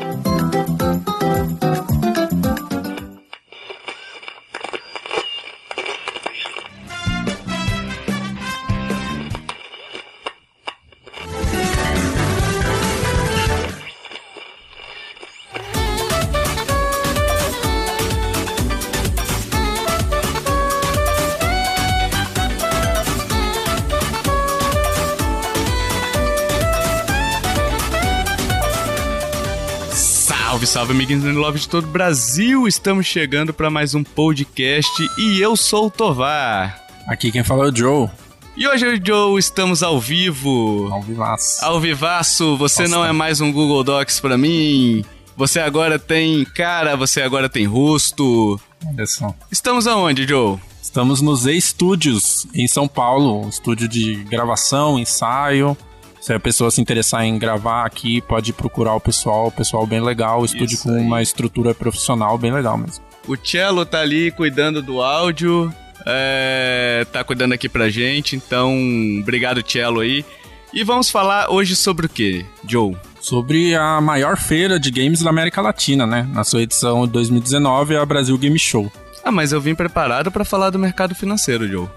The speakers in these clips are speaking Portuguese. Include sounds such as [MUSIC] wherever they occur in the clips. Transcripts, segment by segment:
Salve, salve, amiguinhos do Love de todo o Brasil! Estamos chegando para mais um podcast e eu sou o Tovar. Aqui quem fala é o Joe. E hoje, Joe, estamos ao vivo. Ao vivaço. Ao vivaço, você Nossa. não é mais um Google Docs pra mim. Você agora tem cara, você agora tem rosto. Olha só. Estamos aonde, Joe? Estamos nos E-Studios, em São Paulo. Um estúdio de gravação, ensaio. Se a pessoa se interessar em gravar aqui, pode procurar o pessoal. O pessoal bem legal. O estúdio Isso com aí. uma estrutura profissional bem legal mesmo. O Cello tá ali cuidando do áudio, é, tá cuidando aqui pra gente, então obrigado, Cello aí. E vamos falar hoje sobre o que, Joe? Sobre a maior feira de games da América Latina, né? Na sua edição de 2019, a Brasil Game Show. Ah, mas eu vim preparado pra falar do mercado financeiro, Joe.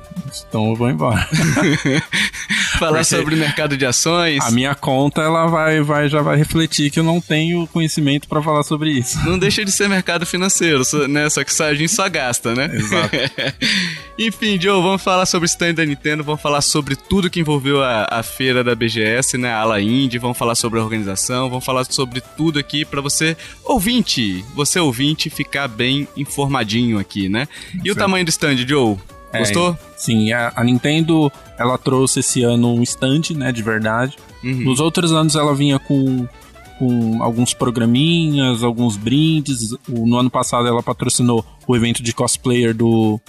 Então eu vou embora. [LAUGHS] Falar sobre mercado de ações. A minha conta, ela vai, vai, já vai refletir que eu não tenho conhecimento pra falar sobre isso. Não deixa de ser mercado financeiro, né? Só que a gente só gasta, né? Exato. [LAUGHS] Enfim, Joe, vamos falar sobre o stand da Nintendo, vamos falar sobre tudo que envolveu a, a feira da BGS, né? A ala Indie, vamos falar sobre a organização, vamos falar sobre tudo aqui pra você, ouvinte, você ouvinte, ficar bem informadinho aqui, né? E o tamanho do stand, Joe? É, Gostou? Sim, a, a Nintendo, ela trouxe esse ano um stand, né, de verdade. Uhum. Nos outros anos ela vinha com, com alguns programinhas, alguns brindes. O- no ano passado ela patrocinou o evento de cosplayer do,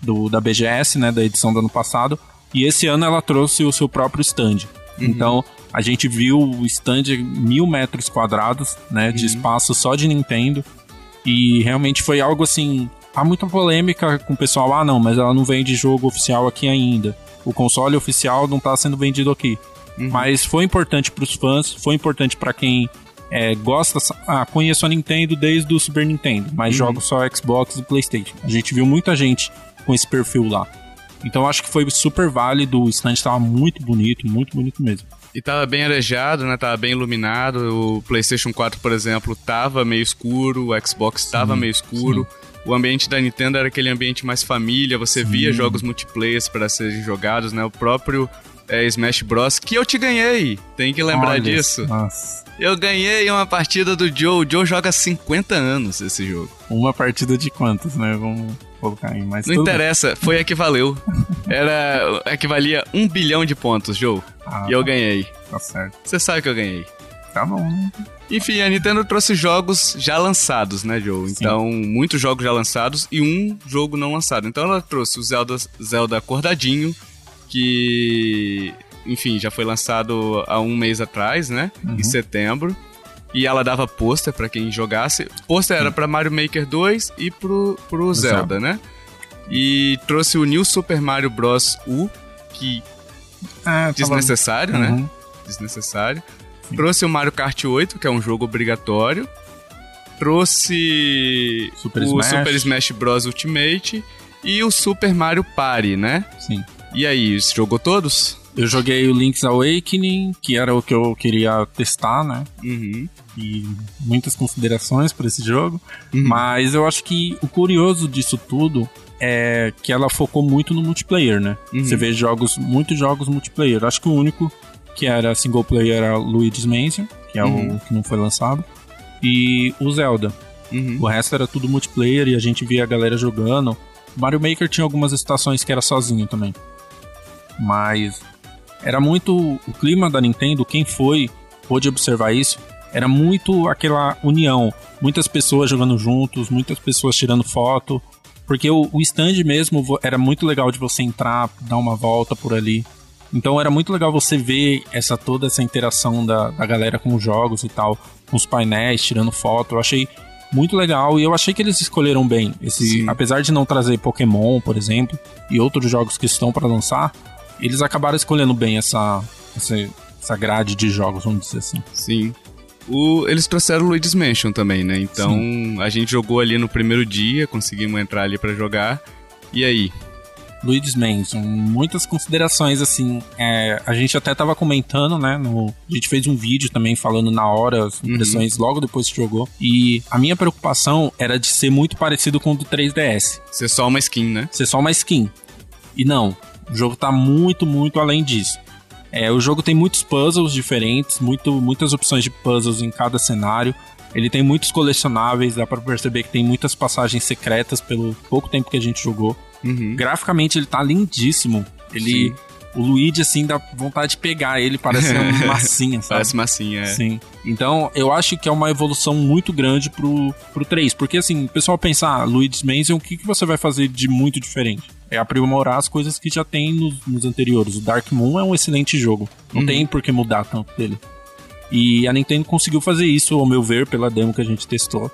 do da BGS, né, da edição do ano passado. E esse ano ela trouxe o seu próprio stand. Então a gente viu o stand mil metros quadrados, né, de espaço só de Nintendo. E realmente foi algo assim. Há muita polêmica com o pessoal. Ah, não, mas ela não vende jogo oficial aqui ainda. O console oficial não tá sendo vendido aqui. Mas foi importante pros fãs, foi importante pra quem é, gosta. Ah, conheço a Nintendo desde o Super Nintendo, mas jogo só Xbox e PlayStation. A gente viu muita gente com esse perfil lá. Então acho que foi super válido. O stand tava muito bonito, muito bonito mesmo. E tava bem arejado, né? Tava bem iluminado. O PlayStation 4, por exemplo, tava meio escuro, o Xbox tava meio escuro. O ambiente da Nintendo era aquele ambiente mais família, você via jogos multiplayer para serem jogados, né? O próprio é, Smash Bros. que eu te ganhei. Tem que lembrar Olha, disso. Nossa. Eu ganhei uma partida do Joe. O Joe joga há 50 anos esse jogo. Uma partida de quantas, né? Vamos colocar aí. Mas Não tudo interessa, foi a que valeu. [LAUGHS] Era. equivalia um bilhão de pontos, Joe. Ah, E eu ganhei. Tá certo. Você sabe que eu ganhei. Tá bom, né? Enfim, a Nintendo trouxe jogos já lançados, né, Joe? Sim. Então, muitos jogos já lançados e um jogo não lançado. Então, ela trouxe o Zelda, Zelda Acordadinho, que, enfim, já foi lançado há um mês atrás, né? Uhum. Em setembro. E ela dava pôster pra quem jogasse. Pôster era pra Mario Maker 2 e pro, pro Zelda, Zelda. né? E trouxe o New Super Mario Bros. U, que Ah, tava- desnecessário, né? Uhum. desnecessário. Trouxe o Mario Kart 8, que é um jogo obrigatório. Trouxe Super o Smash. Super Smash Bros. Ultimate e o Super Mario Party, né? Sim. E aí, você jogou todos? Eu joguei o Link's Awakening, que era o que eu queria testar, né? Uhum. E muitas considerações para esse jogo. Uhum. Mas eu acho que o curioso disso tudo é que ela focou muito no multiplayer, né? Uhum. Você vê jogos, muitos jogos multiplayer. Acho que o único que era single player era Luigi's Mansion, que é Uhum. o que não foi lançado. E o Zelda. Uhum. O resto era tudo multiplayer e a gente via a galera jogando. Mario Maker tinha algumas estações que era sozinho também. Mas era muito o clima da Nintendo, quem foi pôde observar isso, era muito aquela união, muitas pessoas jogando juntos, muitas pessoas tirando foto, porque o, o stand mesmo era muito legal de você entrar, dar uma volta por ali. Então era muito legal você ver essa toda essa interação da, da galera com os jogos e tal, com os painéis, tirando foto. Eu achei muito legal e eu achei que eles escolheram bem. Esse, Sim. apesar de não trazer Pokémon, por exemplo, e outros jogos que estão para lançar, eles acabaram escolhendo bem essa, essa essa grade de jogos, vamos dizer assim. Sim. O, eles trouxeram o Luigi's Mansion também, né? Então Sim. a gente jogou ali no primeiro dia, conseguimos entrar ali para jogar. E aí? Luigi's Mansion, muitas considerações assim. É, a gente até tava comentando, né? No, a gente fez um vídeo também falando na hora as uhum. impressões uhum. logo depois que jogou. E a minha preocupação era de ser muito parecido com o do 3DS. Ser só uma skin, né? Ser só uma skin. E não, o jogo tá muito, muito além disso. É, o jogo tem muitos puzzles diferentes, muito, muitas opções de puzzles em cada cenário. Ele tem muitos colecionáveis, dá para perceber que tem muitas passagens secretas pelo pouco tempo que a gente jogou. Uhum. Graficamente ele tá lindíssimo. Ele. Sim. O Luigi, assim, dá vontade de pegar ele, parece uma [LAUGHS] massinha, sabe? Parece massinha, é. Sim. Então, eu acho que é uma evolução muito grande pro, pro 3. Porque, assim, o pessoal pensa, ah, Luigi's Mansion, o que, que você vai fazer de muito diferente? É aprimorar as coisas que já tem nos, nos anteriores. O Dark Moon é um excelente jogo. Não uhum. tem por que mudar tanto dele. E a Nintendo conseguiu fazer isso, ao meu ver, pela demo que a gente testou.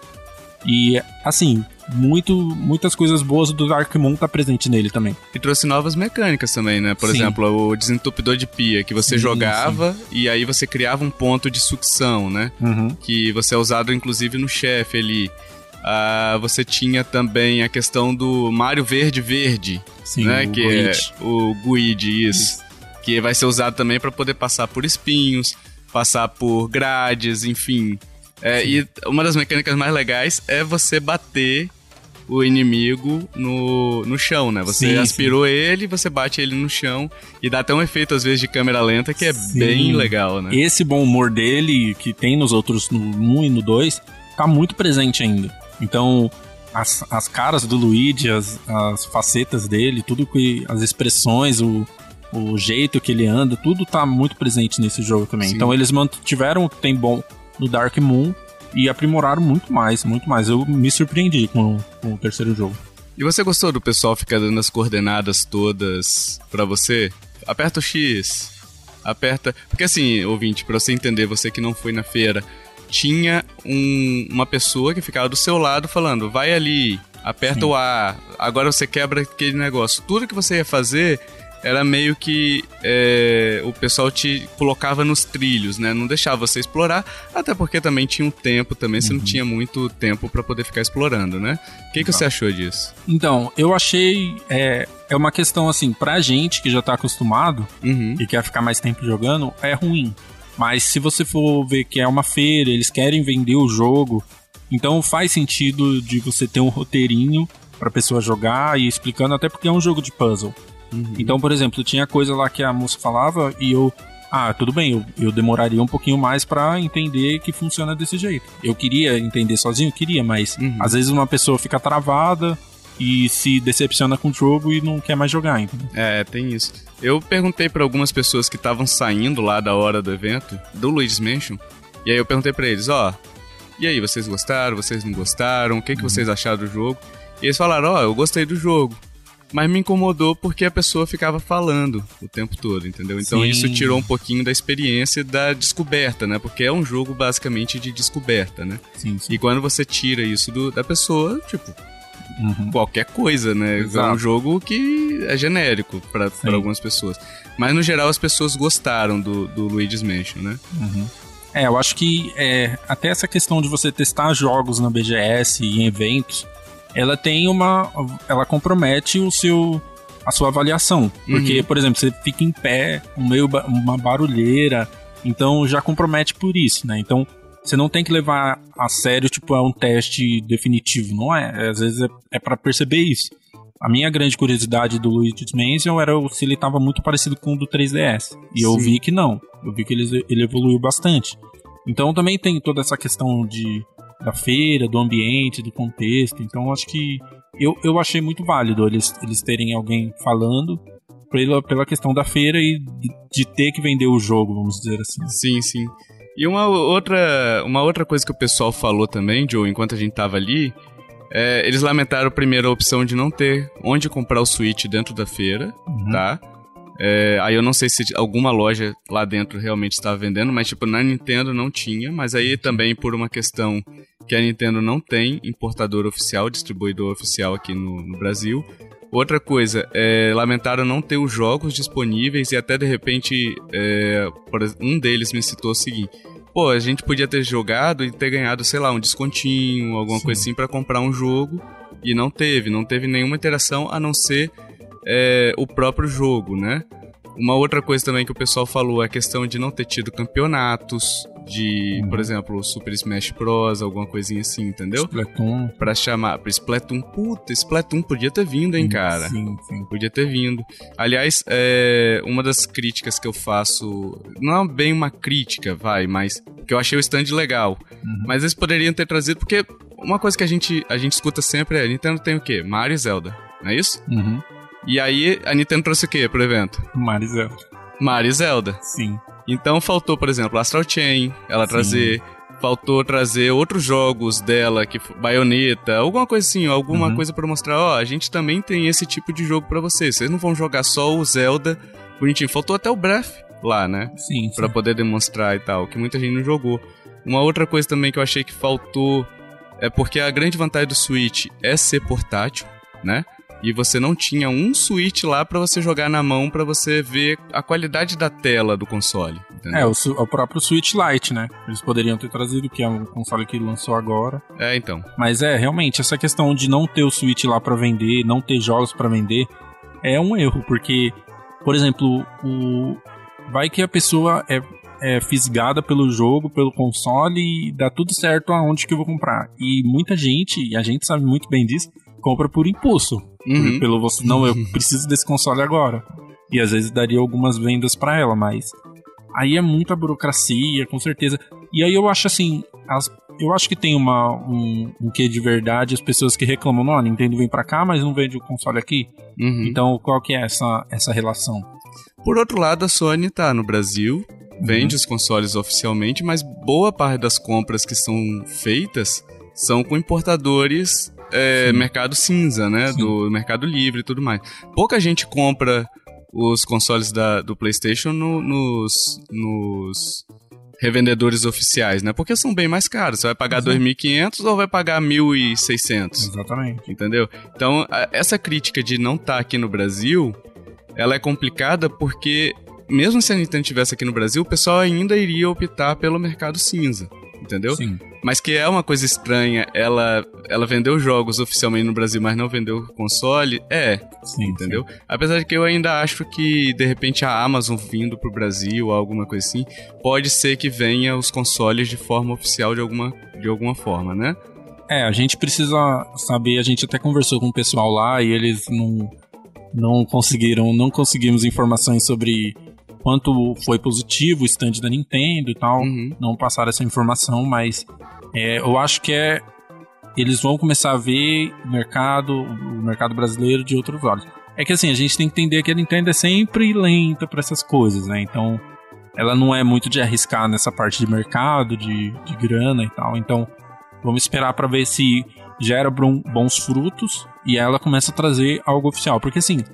E, assim, muito, muitas coisas boas do Dark Moon tá presente nele também. E trouxe novas mecânicas também, né? Por sim. exemplo, o desentupidor de pia, que você sim, jogava sim. e aí você criava um ponto de sucção, né? Uhum. Que você é usado inclusive no chefe ali. Uh, você tinha também a questão do Mario Verde Verde, Sim, né? que Guide. é o Guide, isso, isso. Que vai ser usado também para poder passar por espinhos, passar por grades, enfim. É, e uma das mecânicas mais legais é você bater o inimigo no, no chão, né? Você sim, aspirou sim. ele, você bate ele no chão e dá até um efeito às vezes de câmera lenta que é sim. bem legal, né? Esse bom humor dele, que tem nos outros, no 1 e no 2, tá muito presente ainda. Então, as, as caras do Luigi, as, as facetas dele, tudo que. as expressões, o, o jeito que ele anda, tudo tá muito presente nesse jogo também. Então eles mantiveram o que tem bom no Dark Moon e aprimoraram muito mais, muito mais. Eu me surpreendi com, com o terceiro jogo. E você gostou do pessoal ficar dando as coordenadas todas para você? Aperta o X, aperta. Porque assim, ouvinte, para você entender, você que não foi na feira, tinha um, uma pessoa que ficava do seu lado falando: vai ali, aperta Sim. o A, agora você quebra aquele negócio. Tudo que você ia fazer era meio que é, o pessoal te colocava nos trilhos, né? Não deixava você explorar, até porque também tinha um tempo, também você não uhum. tinha muito tempo para poder ficar explorando, né? O que, que você achou disso? Então, eu achei. É, é uma questão assim, pra gente que já tá acostumado uhum. e quer ficar mais tempo jogando, é ruim. Mas se você for ver que é uma feira, eles querem vender o jogo, então faz sentido de você ter um roteirinho pra pessoa jogar e explicando, até porque é um jogo de puzzle. Uhum. Então, por exemplo, tinha coisa lá que a moça falava e eu. Ah, tudo bem, eu, eu demoraria um pouquinho mais para entender que funciona desse jeito. Eu queria entender sozinho, queria, mas uhum. às vezes uma pessoa fica travada e se decepciona com o jogo e não quer mais jogar, entendeu? É, tem isso. Eu perguntei para algumas pessoas que estavam saindo lá da hora do evento, do Luigi's Mansion, e aí eu perguntei para eles, ó, oh, e aí, vocês gostaram, vocês não gostaram, o que, que uhum. vocês acharam do jogo? E eles falaram, ó, oh, eu gostei do jogo mas me incomodou porque a pessoa ficava falando o tempo todo, entendeu? Então Sim. isso tirou um pouquinho da experiência da descoberta, né? Porque é um jogo basicamente de descoberta, né? Sim, sim. E quando você tira isso do, da pessoa, tipo, uhum. qualquer coisa, né? Exato. É um jogo que é genérico para algumas pessoas. Mas no geral as pessoas gostaram do, do Luigi's Mansion, né? Uhum. É, eu acho que é, até essa questão de você testar jogos na BGS e em eventos ela tem uma. Ela compromete o seu. a sua avaliação. Porque, uhum. por exemplo, você fica em pé, meio uma barulheira. Então já compromete por isso, né? Então você não tem que levar a sério, tipo, é um teste definitivo, não é? Às vezes é, é para perceber isso. A minha grande curiosidade do Luigi's Mansion era se ele estava muito parecido com o do 3DS. E Sim. eu vi que não. Eu vi que ele, ele evoluiu bastante. Então também tem toda essa questão de da feira, do ambiente, do contexto. Então acho que eu, eu achei muito válido eles, eles terem alguém falando pela, pela questão da feira e de, de ter que vender o jogo, vamos dizer assim. Sim, sim. E uma outra, uma outra coisa que o pessoal falou também, Joe, enquanto a gente tava ali, é, eles lamentaram primeiro a opção de não ter onde comprar o Switch dentro da feira, uhum. tá? É, aí eu não sei se alguma loja lá dentro realmente estava vendendo, mas tipo, na Nintendo não tinha, mas aí também por uma questão que a Nintendo não tem importador oficial, distribuidor oficial aqui no, no Brasil. Outra coisa, é, lamentaram não ter os jogos disponíveis e até de repente é, um deles me citou o seguinte: pô, a gente podia ter jogado e ter ganhado, sei lá, um descontinho, alguma Sim. coisa assim para comprar um jogo. E não teve, não teve nenhuma interação a não ser é, o próprio jogo, né? Uma outra coisa também que o pessoal falou é a questão de não ter tido campeonatos, de, uhum. por exemplo, Super Smash Bros, alguma coisinha assim, entendeu? Splatoon. Pra chamar, pra Splatoon, puta, Splatoon podia ter vindo, hein, cara? Sim, sim. Podia ter vindo. Aliás, é, uma das críticas que eu faço, não é bem uma crítica, vai, mas que eu achei o stand legal. Uhum. Mas eles poderiam ter trazido, porque uma coisa que a gente, a gente escuta sempre é, Nintendo tem o quê? Mario e Zelda, não é isso? Uhum. E aí, a Nintendo trouxe o quê pro evento? Mario Zelda. Mario Zelda. Sim. Então faltou, por exemplo, Astral Chain, ela Sim. trazer. Faltou trazer outros jogos dela, que baioneta, alguma coisa assim, alguma uhum. coisa para mostrar, ó, a gente também tem esse tipo de jogo para vocês. Vocês não vão jogar só o Zelda bonitinho. Faltou até o Breath lá, né? Sim. Para poder demonstrar e tal, que muita gente não jogou. Uma outra coisa também que eu achei que faltou é porque a grande vantagem do Switch é ser portátil, né? E você não tinha um switch lá para você jogar na mão para você ver a qualidade da tela do console. Entendeu? É, o, o, próprio Switch Lite, né? Eles poderiam ter trazido, que é um console que lançou agora. É, então. Mas é, realmente, essa questão de não ter o Switch lá para vender, não ter jogos para vender, é um erro, porque, por exemplo, o vai que a pessoa é, é fisgada pelo jogo, pelo console e dá tudo certo aonde que eu vou comprar. E muita gente, e a gente sabe muito bem disso, compra por impulso. Uhum. Pelo você, não, eu preciso desse console agora. E às vezes daria algumas vendas para ela, mas aí é muita burocracia, com certeza. E aí eu acho assim, as, eu acho que tem uma um, um quê de verdade as pessoas que reclamam, não, a Nintendo vem para cá, mas não vende o console aqui. Uhum. Então, qual que é essa essa relação? Por outro lado, a Sony tá no Brasil, vende uhum. os consoles oficialmente, mas boa parte das compras que são feitas são com importadores é, mercado cinza, né? Sim. Do mercado livre e tudo mais. Pouca gente compra os consoles da, do PlayStation no, nos, nos revendedores oficiais, né? Porque são bem mais caros. Você vai pagar uhum. 2.500 ou vai pagar 1.600? Exatamente. Entendeu? Então, a, essa crítica de não estar tá aqui no Brasil, ela é complicada porque mesmo se a Nintendo estivesse aqui no Brasil, o pessoal ainda iria optar pelo mercado cinza entendeu? Sim. Mas que é uma coisa estranha, ela, ela vendeu jogos oficialmente no Brasil, mas não vendeu console, é. Sim, entendeu? Sim. Apesar de que eu ainda acho que, de repente, a Amazon vindo pro Brasil, alguma coisa assim, pode ser que venha os consoles de forma oficial de alguma, de alguma forma, né? É, a gente precisa saber, a gente até conversou com o pessoal lá e eles não, não conseguiram, não conseguimos informações sobre quanto foi positivo o stand da Nintendo e tal. Uhum. Não passaram essa informação, mas é, eu acho que é. Eles vão começar a ver o mercado, o mercado brasileiro de outros olhos. É que assim, a gente tem que entender que a Nintendo é sempre lenta para essas coisas, né? Então, ela não é muito de arriscar nessa parte de mercado, de, de grana e tal. Então, vamos esperar para ver se gera bons frutos e ela começa a trazer algo oficial. Porque assim,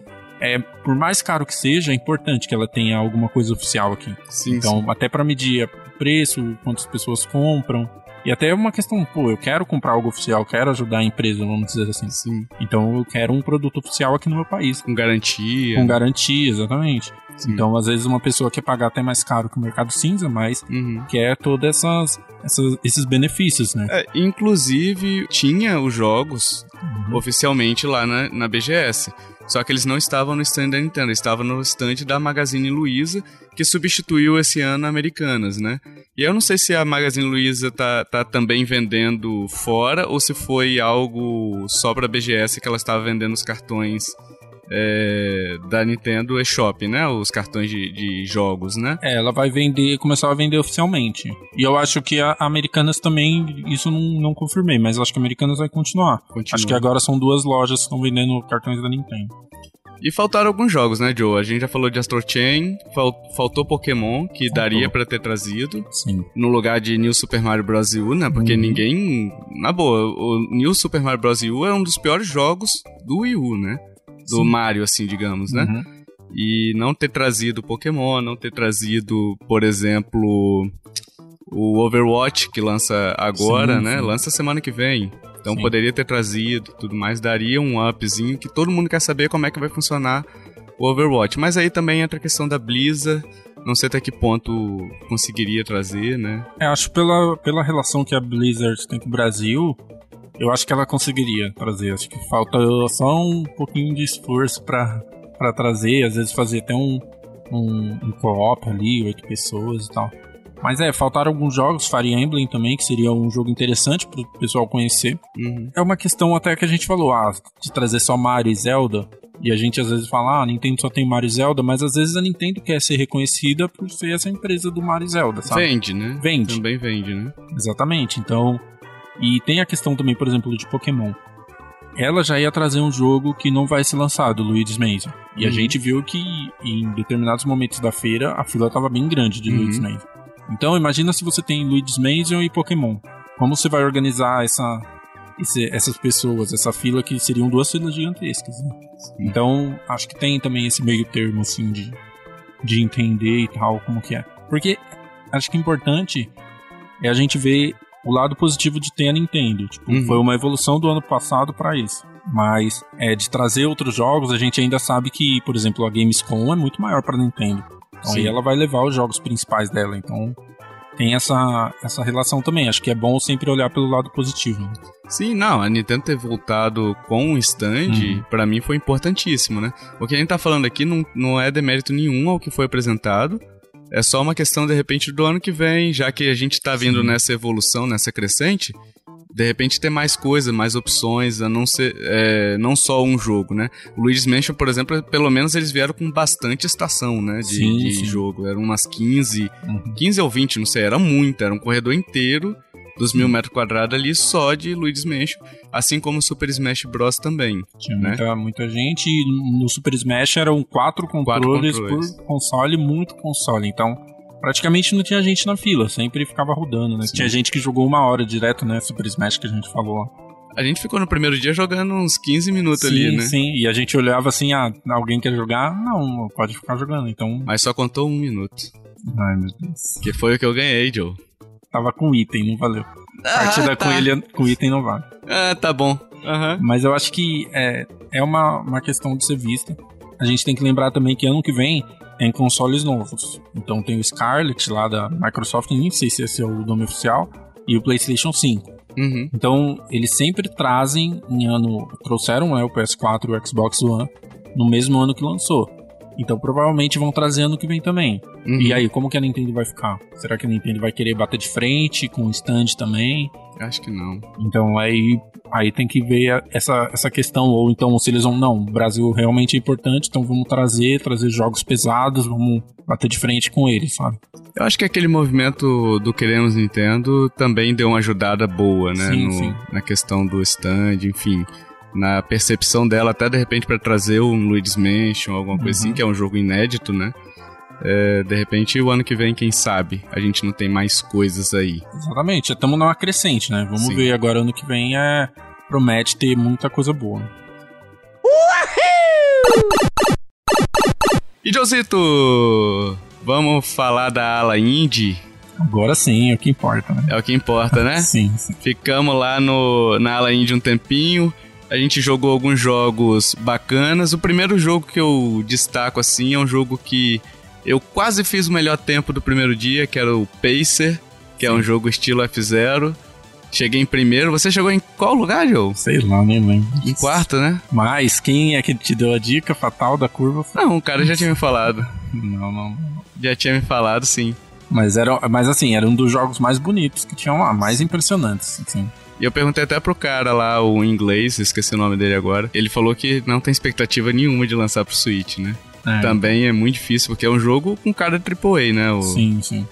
é, por mais caro que seja, é importante que ela tenha alguma coisa oficial aqui. Sim, então, sim. até para medir o preço, quantas pessoas compram. E até uma questão, pô, eu quero comprar algo oficial, quero ajudar a empresa, vamos dizer assim. Sim. Então eu quero um produto oficial aqui no meu país. Com garantia. Com garantia, exatamente. Sim. Então, às vezes, uma pessoa quer pagar até mais caro que o mercado cinza, mas uhum. quer todos essas, essas, esses benefícios, né? É, inclusive, tinha os jogos uhum. oficialmente lá na, na BGS. Só que eles não estavam no stand da Nintendo, estavam no stand da Magazine Luiza, que substituiu esse ano a Americanas, né? E eu não sei se a Magazine Luiza tá, tá também vendendo fora ou se foi algo só pra BGS que ela estava vendendo os cartões é, da Nintendo eShop, né? Os cartões de, de, jogos, né? É, ela vai vender, começar a vender oficialmente. E eu acho que a Americanas também, isso não, não confirmei, mas acho que a Americanas vai continuar. Continua. Acho que agora são duas lojas que estão vendendo cartões da Nintendo. E faltaram alguns jogos, né, Joe? A gente já falou de Astro Chain, fal faltou Pokémon, que faltou. daria para ter trazido. Sim. No lugar de New Super Mario Bros. U, né? Porque uhum. ninguém. Na boa, o New Super Mario Bros. U é um dos piores jogos do Wii U, né? Do Sim. Mario, assim, digamos, né? Uhum. E não ter trazido Pokémon, não ter trazido, por exemplo, o Overwatch, que lança agora, sim, né? Sim. Lança semana que vem. Então sim. poderia ter trazido tudo mais, daria um upzinho que todo mundo quer saber como é que vai funcionar o Overwatch. Mas aí também entra a questão da Blizzard Não sei até que ponto conseguiria trazer, né? É, acho pela, pela relação que a Blizzard tem com o Brasil, eu acho que ela conseguiria trazer. Acho que falta só um pouquinho de esforço para trazer, às vezes fazer até um, um, um co-op ali, oito pessoas e tal. Mas é, faltaram alguns jogos, Fire Emblem também, que seria um jogo interessante pro pessoal conhecer. Uhum. É uma questão até que a gente falou, ah, de trazer só Mario e Zelda. E a gente às vezes fala, ah, a Nintendo só tem Mario e Zelda, mas às vezes a Nintendo quer ser reconhecida por ser essa empresa do Mario e Zelda, sabe? Vende, né? Vende. Também vende, né? Exatamente. Então, e tem a questão também, por exemplo, de Pokémon. Ela já ia trazer um jogo que não vai ser lançado, Luigi's Mansion. E Uhum. a gente viu que em determinados momentos da feira a fila estava bem grande de Uhum. Luigi's Mansion. Então, imagina se você tem Luigi's Mansion e Pokémon. Como você vai organizar essa, esse- essas pessoas, essa fila que seriam duas filas gigantescas. né? Então, acho que tem também esse meio termo, assim, de, de entender e tal, como que é. Porque acho que é importante é a gente ver o lado positivo de ter a Nintendo. Tipo, Uhum. foi uma evolução do ano passado pra isso. Mas é, de trazer outros jogos, a gente ainda sabe que, por exemplo, a Gamescom é muito maior pra Nintendo. Então Sim. aí ela vai levar os jogos principais dela. Então tem essa, essa relação também. Acho que é bom sempre olhar pelo lado positivo. né? Sim, não, a Nintendo ter voltado com o stand, Uhum. pra mim foi importantíssimo, né? O que a gente tá falando aqui não, não é demérito nenhum ao que foi apresentado, é só uma questão, de repente, do ano que vem, já que a gente tá vindo Sim. nessa evolução, nessa crescente, de repente ter mais coisas, mais opções, a não ser, é, não só um jogo, né? O Luigi's Mansion, por exemplo, pelo menos eles vieram com bastante estação, né, de, Sim, de sim. jogo, eram umas 15, Uhum. 15 ou 20, não sei, era muito, era um corredor inteiro dos mil metros quadrados ali só de Luigi's Mansion, assim como o Super Smash Bros também. Tinha né? muita, muita gente. e No Super Smash eram quatro controles, controles. por console, muito console. Então, praticamente não tinha gente na fila, sempre ficava rodando, né? Sim. Tinha gente que jogou uma hora direto, né? Super Smash que a gente falou. A gente ficou no primeiro dia jogando uns 15 minutos ali, sim, né? sim. E a gente olhava assim, ah, alguém quer jogar? Não, pode ficar jogando. Então, Mas só contou um minuto. ai meu Deus. Que foi o que eu ganhei, Joe. Tava com item, não valeu. Partida Ah, com ele com item não vale. Ah, tá bom. Aham. Mas eu acho que é, é uma, uma questão de ser vista. A gente tem que lembrar também que ano que vem tem consoles novos. Então tem o Scarlet lá da Microsoft, nem sei se esse é o nome oficial, e o PlayStation 5. Uhum. Então eles sempre trazem em ano. Trouxeram né, o PS4 e o Xbox One no mesmo ano que lançou. Então provavelmente vão trazer ano que vem também. Uhum. E aí, como que a Nintendo vai ficar? Será que a Nintendo vai querer bater de frente com o stand também? Acho que não. Então aí, aí tem que ver essa, essa questão, ou então se eles vão, não, o Brasil realmente é importante, então vamos trazer, trazer jogos pesados, vamos bater de frente com eles, sabe? Eu acho que aquele movimento do Queremos Nintendo também deu uma ajudada boa, né? Sim, no- sim. Na questão do stand, enfim. Na percepção dela, até de repente pra trazer um Luigi's Mansion, alguma coisa Uhum. assim, que é um jogo inédito, né? É, de repente, o ano que vem, quem sabe, a gente não tem mais coisas aí. Exatamente, estamos numa crescente, né? Vamos Sim. ver agora ano que vem, é, promete ter muita coisa boa. E Josito, vamos falar da ala indie? Agora sim, é o que importa, né? É o que importa, né? [LAUGHS] Sim, sim. Ficamos lá no, na ala indie um tempinho. A gente jogou alguns jogos bacanas. O primeiro jogo que eu destaco assim é um jogo que eu quase fiz o melhor tempo do primeiro dia, que era o Pacer, que é um jogo estilo F0. Cheguei em primeiro. Você chegou em qual lugar, Joe? Sei lá, nem lembro. Em quarto, né? Mas quem é que te deu a dica fatal da curva? Não, o cara já tinha me falado. Não, não. Já tinha me falado, sim. Mas, era, mas assim, era um dos jogos mais bonitos que tinham lá, mais impressionantes. Assim. E eu perguntei até pro cara lá, o inglês, esqueci o nome dele agora. Ele falou que não tem expectativa nenhuma de lançar pro Switch, né? É. Também é muito difícil, porque é um jogo com cara de AAA, né? O... Sim, sim.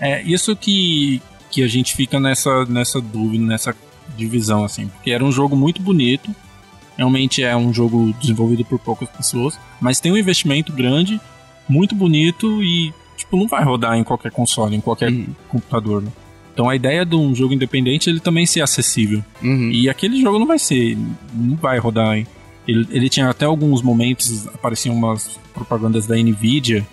É isso que, que a gente fica nessa, nessa dúvida, nessa divisão, assim. Porque era um jogo muito bonito. Realmente é um jogo desenvolvido por poucas pessoas. Mas tem um investimento grande, muito bonito e, tipo, não vai rodar em qualquer console, em qualquer Uhum. computador, né? Então a ideia de um jogo independente ele também ser acessível. Uhum. E aquele jogo não vai ser. Não vai rodar, hein? Ele, ele tinha até alguns momentos, apareciam umas propagandas da Nvidia,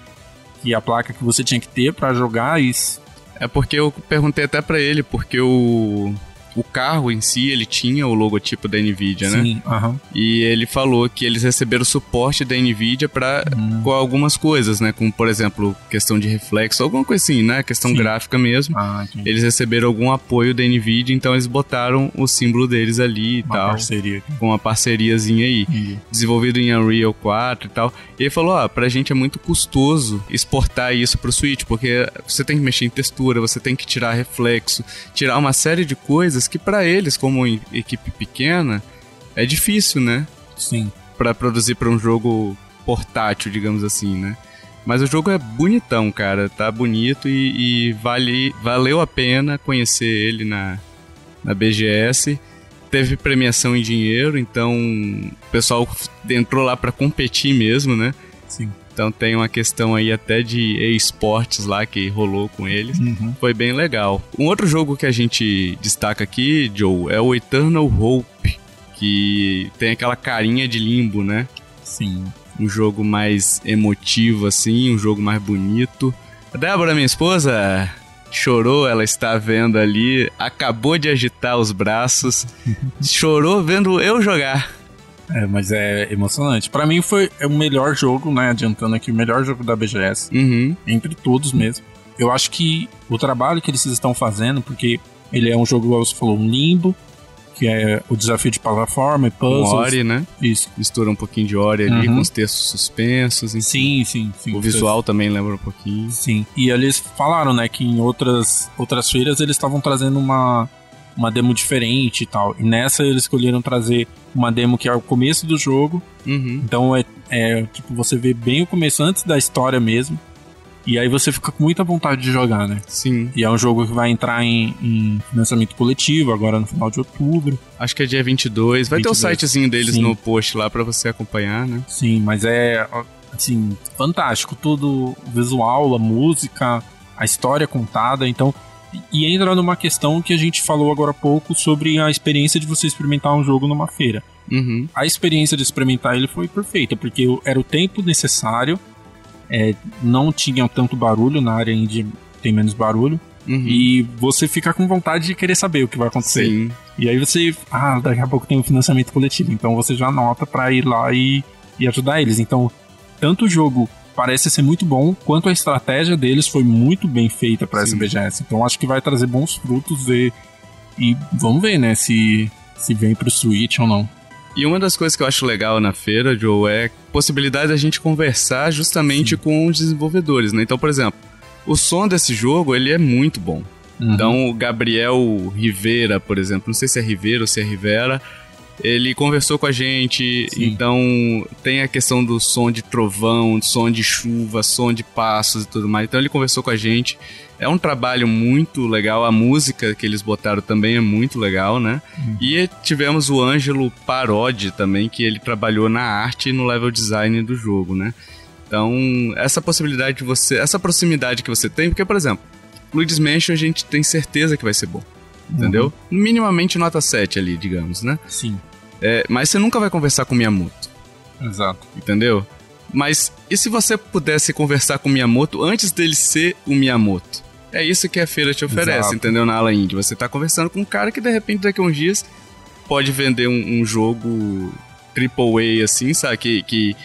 que a placa que você tinha que ter pra jogar, e s- É porque eu perguntei até pra ele, porque o, o carro em si, ele tinha o logotipo da Nvidia, né? Sim, aham. E ele falou que eles receberam suporte da Nvidia para Hum. com algumas coisas, né? Como, por exemplo, questão de reflexo, alguma coisa assim, né? Questão Sim. gráfica mesmo. Ah, entendi. Eles receberam algum apoio da Nvidia, então eles botaram o símbolo deles ali e Uma tal. parceria. Com uma parceriazinha aí. E- Desenvolvido em Unreal 4 e tal. E ele falou: ó, pra gente é muito custoso exportar isso pro Switch, porque você tem que mexer em textura, você tem que tirar reflexo, tirar uma série de coisas que pra eles, como equipe pequena, é difícil, né? Sim. Pra produzir pra um jogo portátil, digamos assim, né? Mas o jogo é bonitão, cara. Tá bonito e, e vale, valeu a pena conhecer ele na, na BGS. Teve premiação em dinheiro, então o pessoal entrou lá pra competir mesmo, né? Sim. Então tem uma questão aí até de esportes lá que rolou com eles. Uhum. Foi bem legal. Um outro jogo que a gente destaca aqui, Joe, é o Eternal Hope, que tem aquela carinha de limbo, né? Sim. um jogo mais emotivo, assim, um jogo mais bonito. A Débora, minha esposa, chorou, ela está vendo ali, acabou de agitar os braços, [LAUGHS] chorou vendo eu jogar. É, mas é emocionante. Pra mim foi o melhor jogo, né? Adiantando aqui, o melhor jogo da BGS. Uhum, Entre todos mesmo. Eu acho que o trabalho que eles estão fazendo, porque ele é um jogo, como você falou, um limbo, que é o desafio de plataforma e puzzles. Ori, né? Isso. Mistura um pouquinho de Ori ali, Uhum. com os textos suspensos. enfim. Sim, sim, sim. O visual também lembra um pouquinho. Sim. E eles falaram, né, que em outras, outras feiras eles estavam trazendo uma, uma demo diferente e tal. E nessa eles escolheram trazer uma demo que é o começo do jogo. Uhum. Então é, é tipo, você vê bem o começo antes da história mesmo. E aí você fica com muita vontade de jogar, né? Sim, E é um jogo que vai entrar em, em financiamento coletivo agora no final de outubro. acho que é dia 22. Vai ter o 22. sitezinho deles Sim. no post lá pra você acompanhar, né? Sim, mas é assim, fantástico. Tudo o visual, a música, a história contada. Então, e entra numa questão que a gente falou agora há pouco sobre a experiência de você experimentar um jogo numa feira. Uhum. A experiência de experimentar ele foi perfeita, porque era o tempo necessário, é, não tinha tanto barulho na área indie, tem menos barulho, Uhum. e você fica com vontade de querer saber o que vai acontecer. Sim. E aí você, ah, daqui a pouco tem um financiamento coletivo, então você já anota pra ir lá e, e ajudar eles. Então, tanto o jogo parece ser muito bom, quanto a estratégia deles foi muito bem feita pra essa Sim. BGS. Então acho que vai trazer bons frutos e, e vamos ver, né, se, se vem pro Switch ou não. E uma das coisas que eu acho legal na feira, Joe, é a possibilidade da gente conversar justamente com os desenvolvedores, né? Então, por exemplo, o som desse jogo, ele é muito bom. Uhum. Então, o Gabriel Rivera, por exemplo, não sei se é Rivera ou se é Rivera, ele conversou com a gente, Sim. então tem a questão do som de trovão, som de chuva, som de passos e tudo mais. Então ele conversou com a gente. É um trabalho muito legal, a música que eles botaram também é muito legal, né? Uhum. E tivemos o Ângelo Parodi também, que ele trabalhou na arte e no level design do jogo, né? Então, essa possibilidade de você, essa proximidade que você tem, porque, por exemplo, Luigi's Mansion a gente tem certeza que vai ser bom, entendeu? Minimamente nota 7 ali, digamos, né? Sim, É, mas você nunca vai conversar com Miyamoto, exato. entendeu? Mas e se você pudesse conversar com Miyamoto antes dele ser o Miyamoto? É isso que a feira te oferece, Exato. entendeu? Na ala indie. Você tá conversando com um cara que de repente daqui a uns dias pode vender um, um jogo AAA assim, sabe? Que, que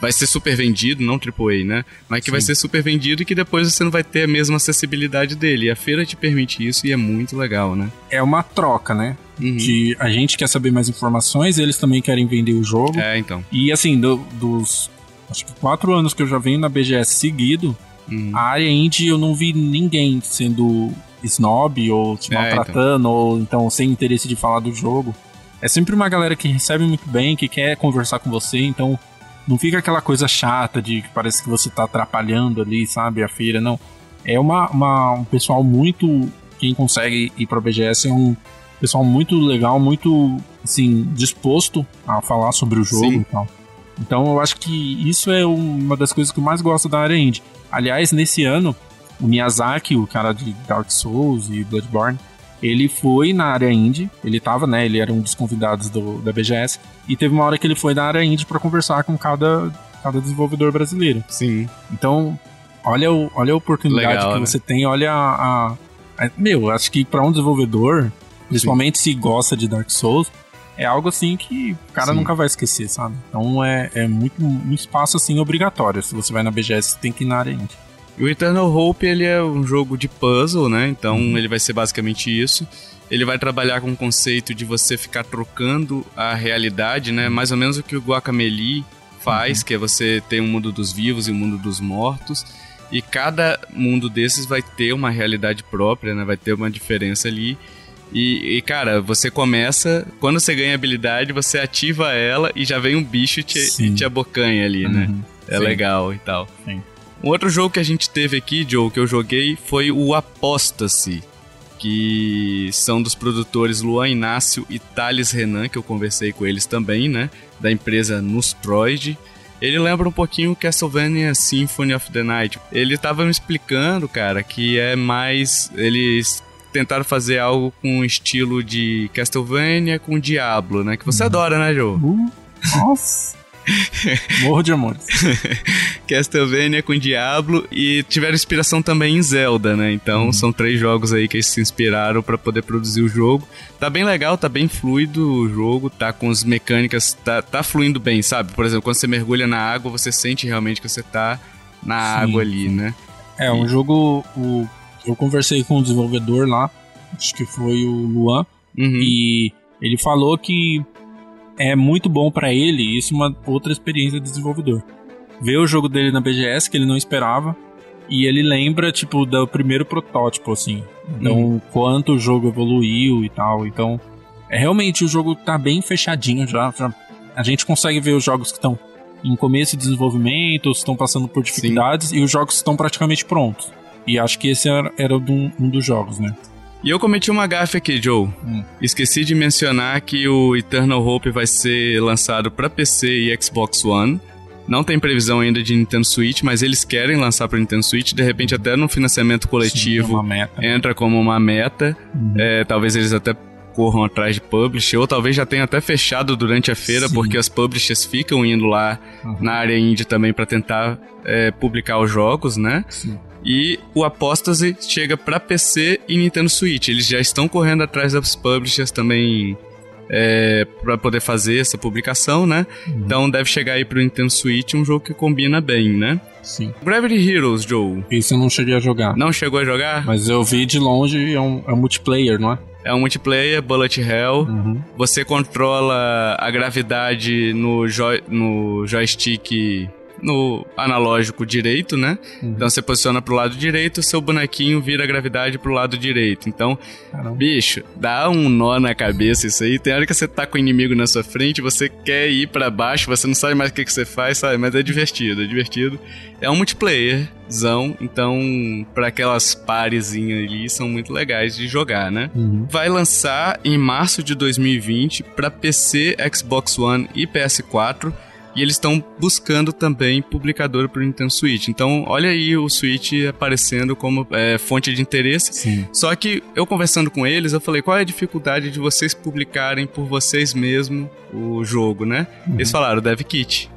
vai ser super vendido, não AAA, né? Mas que vai Sim. ser super vendido e que depois você não vai ter a mesma acessibilidade dele. E a feira te permite isso e é muito legal, né? É uma troca, né? Uhum. De a gente quer saber mais informações, eles também querem vender o jogo. É, então. E assim, do- dos acho que quatro anos que eu já venho na BGS seguido, Uhum. a área indie eu não vi ninguém sendo snob ou te É, maltratando ou então sem interesse de falar do jogo. É sempre uma galera que recebe muito bem, que quer conversar com você, então não fica aquela coisa chata de que parece que você tá atrapalhando ali, sabe, a feira, não. É uma, uma- um pessoal muito. Quem consegue ir pra BGS é um pessoal muito legal, muito assim, disposto a falar sobre o jogo Sim. e tal. Então eu acho que isso é uma das coisas que eu mais gosto da área indie. Aliás, nesse ano, o Miyazaki, o cara de Dark Souls e Bloodborne, ele foi na área indie, ele tava, né, ele era um dos convidados do, da BGS, e teve uma hora que ele foi na área indie para conversar com cada, cada desenvolvedor brasileiro. Sim. Então, olha, o, olha a oportunidade Legal, que né? você tem, olha a... a- a- meu, acho que para um desenvolvedor, Principalmente Sim. se gosta de Dark Souls, é algo assim que o cara Sim. nunca vai esquecer, sabe? Então é, é muito um espaço assim obrigatório. Se você vai na BGS, tem que ir na área indie. O Eternal Hope ele é um jogo de puzzle, né? Então uhum. ele vai ser basicamente isso. Ele vai trabalhar com o conceito de você ficar trocando a realidade, né? Mais ou menos o que o Guacamelee faz, uhum. que é você ter um mundo dos vivos e um mundo dos mortos. E cada mundo desses vai ter uma realidade própria, né? Vai ter uma diferença ali. E, e, cara, você começa. Quando você ganha habilidade, você ativa ela e já vem um bicho e te, te abocanha ali, né? uhum. né? É Sim. legal e tal. Sim. Um outro jogo que a gente teve aqui, Joe, que eu joguei, foi o Apostasy, que são dos produtores Luan Inácio e Thales Renan, que eu conversei com eles também, né? Da empresa Nustroid. Ele lembra um pouquinho Castlevania Symphony of the Night. Ele tava me explicando, cara, que é mais. Eles tentaram fazer algo com um estilo de Castlevania com Diablo, né? Que você uhum. adora, né, Joe? Uh, nossa! [LAUGHS] Morro de amores. [LAUGHS] Castlevania com Diablo e tiveram inspiração também em Zelda, né? Então uhum. são três jogos aí que eles se inspiraram para poder produzir o jogo. Tá bem legal, tá bem fluido o jogo, tá com as mecânicas, tá, tá fluindo bem, sabe? Por exemplo, quando você mergulha na água, você sente realmente que você tá na sim, água ali, né? É, um jogo. O, eu conversei com o desenvolvedor lá, acho que foi o Luan, uhum. e ele falou que é muito bom para ele, isso é uma outra experiência de desenvolvedor. Ver o jogo dele na BGS que ele não esperava e ele lembra tipo do primeiro protótipo assim. Então, uhum. quanto o jogo evoluiu e tal. Então, é realmente o jogo tá bem fechadinho já, já a gente consegue ver os jogos que estão em começo de desenvolvimento, estão passando por dificuldades Sim. e os jogos estão praticamente prontos. E acho que esse era, era um, um dos jogos, né? E eu cometi uma gafe aqui, Joe. Hum. Esqueci de mencionar que o Eternal Hope vai ser lançado para PC e Xbox One. Não tem previsão ainda de Nintendo Switch, mas eles querem lançar para Nintendo Switch. De repente, até no financiamento coletivo, Sim, entra como uma meta. Uhum. É, talvez eles até corram atrás de publisher, ou talvez já tenha até fechado durante a feira, Sim. porque as publishers ficam indo lá uhum. na área indie também para tentar é, publicar os jogos, né? Sim. E o Apostasy chega para PC e Nintendo Switch. Eles já estão correndo atrás das publishers também é, para poder fazer essa publicação, né? Uhum. Então deve chegar aí pro Nintendo Switch um jogo que combina bem, né? Sim. Gravity Heroes, Joe. Isso eu não cheguei a jogar. Não chegou a jogar? Mas eu vi de longe, é um, é um multiplayer, não é? É um multiplayer, Bullet Hell. Uhum. Você controla a gravidade no, no joystick no analógico direito, né? Uhum. Então você posiciona pro lado direito, seu bonequinho vira a gravidade pro lado direito. Então, Caramba. bicho, dá um nó na cabeça isso aí. Tem hora que você tá com o inimigo na sua frente, você quer ir para baixo, você não sabe mais o que, que você faz, sabe? Mas é divertido, é divertido. É um multiplayerzão, então para aquelas parezinhas ali são muito legais de jogar, né? Uhum. Vai lançar em março de 2020 para PC, Xbox One e PS4 e eles estão buscando também publicador para o Nintendo Switch. Então, olha aí o Switch aparecendo como é, fonte de interesse. Sim. Só que eu conversando com eles, eu falei: qual é a dificuldade de vocês publicarem por vocês mesmo o jogo, né? Uhum. Eles falaram: Dev Kit.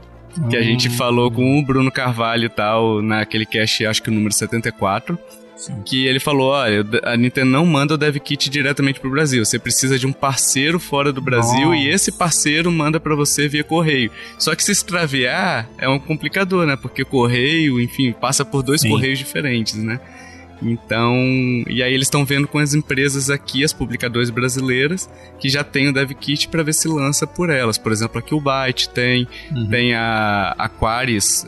Que a gente ah. falou com o Bruno Carvalho e tal, naquele cast, acho que o número 74. Sim. que ele falou: olha, a Nintendo não manda o dev kit diretamente pro Brasil. Você precisa de um parceiro fora do Brasil Nossa. e esse parceiro manda para você via correio. Só que se extraviar é um complicador, né? Porque correio, enfim, passa por dois Sim. correios diferentes, né? Então, e aí eles estão vendo com as empresas aqui, as publicadoras brasileiras, que já tem o DevKit para ver se lança por elas. Por exemplo, aqui o Byte tem, uhum. tem a Aquaris,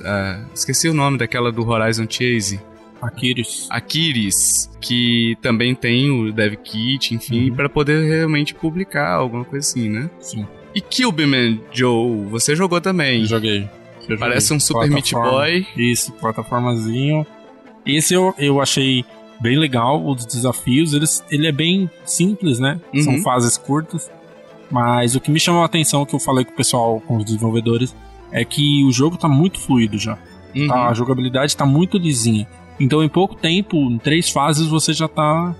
esqueci o nome daquela do Horizon Chase. Aquiris. Aquiris, que também tem o DevKit, enfim, uhum. para poder realmente publicar alguma coisa assim, né? Sim. E Kilbeman Joe, você jogou também? Joguei. Parece um Super Meat Boy. Isso, plataformazinho. Esse eu, eu achei bem legal, os desafios. Eles, ele é bem simples, né? Uhum. São fases curtas. Mas o que me chamou a atenção, que eu falei com o pessoal, com os desenvolvedores, é que o jogo tá muito fluido já. Uhum. Tá, a jogabilidade tá muito lisinha. Então, em pouco tempo, em três fases, você já tá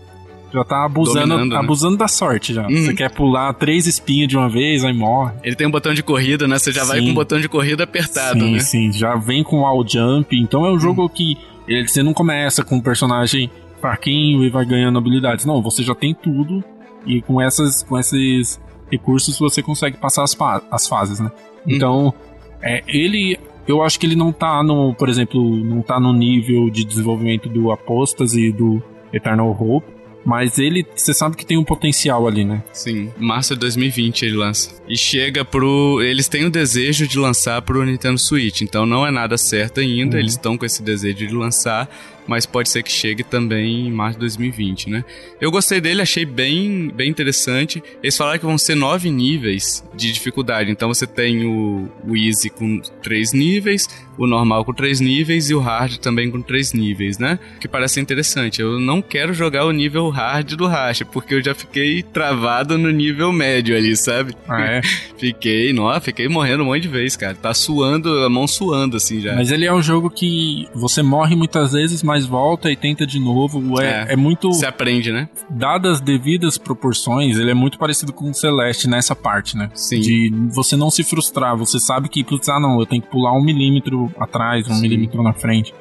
já tá abusando, né? abusando da sorte já. Uhum. Você quer pular três espinhas de uma vez, aí morre. Ele tem um botão de corrida, né? Você já sim. vai com o botão de corrida apertado, sim, né? Sim, já vem com o all jump. Então é um jogo uhum. que ele, você não começa com um personagem fraquinho e vai ganhando habilidades. Não, você já tem tudo E com, essas, com esses recursos você consegue passar as, fa as fases, né? Hum. Então, é, ele. Eu acho que ele não tá no, por exemplo, não tá no nível de desenvolvimento do Apostas e do Eternal Hope, mas ele, você sabe que tem um potencial ali, né? Sim, março de 2020 ele lança. E chega pro. Eles têm o desejo de lançar pro Nintendo Switch, então não é nada certo ainda, uhum. eles estão com esse desejo de lançar mas pode ser que chegue também em março de 2020, né? Eu gostei dele, achei bem, bem interessante. Eles falaram que vão ser nove níveis de dificuldade. Então você tem o, o Easy com três níveis, o normal com três níveis e o hard também com três níveis, né? Que parece interessante. Eu não quero jogar o nível hard do Rash, porque eu já fiquei travado no nível médio ali, sabe? Ah, é? [LAUGHS] fiquei, nossa, fiquei morrendo um monte de vezes, cara. Tá suando, a mão suando assim já. Mas ele é um jogo que você morre muitas vezes, mas mas volta e tenta de novo. É, é, é muito. Você aprende, né? Dadas as devidas proporções, ele é muito parecido com o Celeste nessa parte, né? Sim. De você não se frustrar. Você sabe que, putz, ah, não, eu tenho que pular um milímetro atrás, um Sim. milímetro na frente.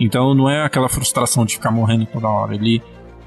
Então não é aquela frustração de ficar morrendo toda hora. Ele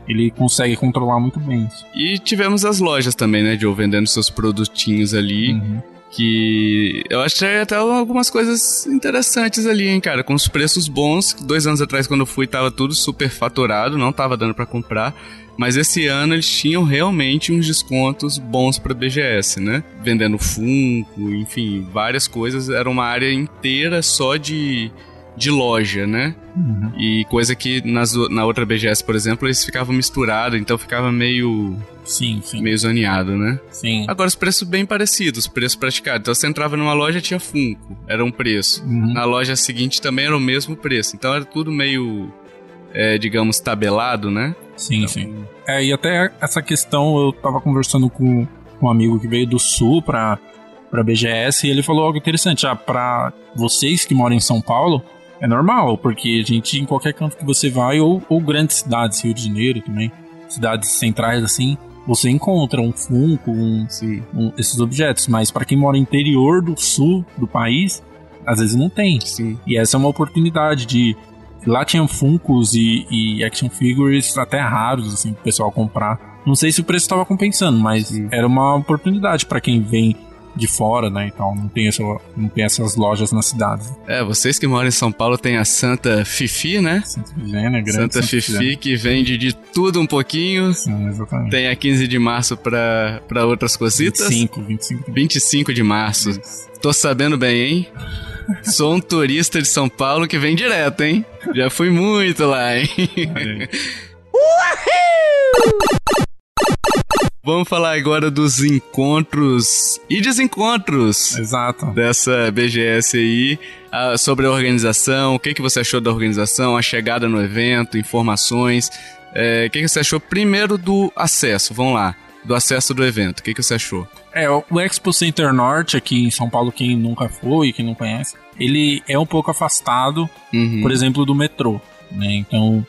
ele consegue controlar muito bem isso. E tivemos as lojas também, né, Joe, vendendo seus produtinhos ali. Uhum que eu achei até algumas coisas interessantes ali, hein, cara, com os preços bons. Dois anos atrás, quando eu fui, tava tudo super faturado, não tava dando para comprar. Mas esse ano eles tinham realmente uns descontos bons para BGS, né? Vendendo Funko, enfim, várias coisas. Era uma área inteira só de de loja, né? Uhum. E coisa que nas, na outra BGS, por exemplo, eles ficavam misturados, então ficava meio. Sim, sim. Meio zoneado, né? Sim. Agora, os preços bem parecidos, preços praticados. Então, você entrava numa loja tinha Funko, era um preço. Uhum. Na loja seguinte também era o mesmo preço. Então, era tudo meio, é, digamos, tabelado, né? Sim, então... sim. É, e até essa questão, eu tava conversando com um amigo que veio do Sul pra, pra BGS e ele falou algo interessante. Ah, pra vocês que moram em São Paulo, é normal, porque a gente, em qualquer canto que você vai, ou, ou grandes cidades, Rio de Janeiro também, cidades centrais assim, você encontra um Funko, um, um, esses objetos. Mas para quem mora no interior do sul do país, às vezes não tem. Sim. E essa é uma oportunidade de. Lá tinham Funkos e, e action figures até raros, assim, pro pessoal comprar. Não sei se o preço estava compensando, mas Sim. era uma oportunidade para quem vem de fora, né? Então não tem, essa, não tem essas lojas nas cidades. É, vocês que moram em São Paulo tem a Santa Fifi, né? Santa Fifigênia, grande Santa, Santa Fifi, que vende de tudo um pouquinho. Sim, exatamente. Tem a 15 de março pra, pra outras cositas. 25, 25. 25 de março. Isso. Tô sabendo bem, hein? [LAUGHS] Sou um turista de São Paulo que vem direto, hein? Já fui muito lá, hein? Uhul! [LAUGHS] Vamos falar agora dos encontros e desencontros. Exato. Dessa BGS aí. Uh, sobre a organização, o que, que você achou da organização, a chegada no evento, informações. É, o que, que você achou primeiro do acesso? Vamos lá. Do acesso do evento. O que, que você achou? É, o Expo Center Norte aqui em São Paulo, quem nunca foi, quem não conhece, ele é um pouco afastado, uhum. por exemplo, do metrô. Né? Então,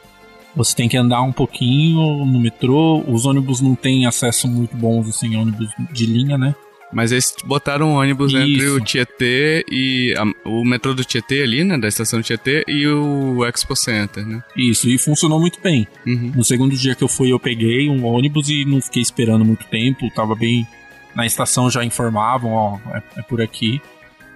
você tem que andar um pouquinho no metrô. Os ônibus não têm acesso muito bons, assim, ônibus de linha, né? Mas eles botaram um ônibus Isso. entre o Tietê e a, o metrô do Tietê ali, né, da estação Tietê e o Expo Center, né? Isso, e funcionou muito bem. Uhum. No segundo dia que eu fui, eu peguei um ônibus e não fiquei esperando muito tempo, tava bem na estação já informavam, ó, é, é por aqui.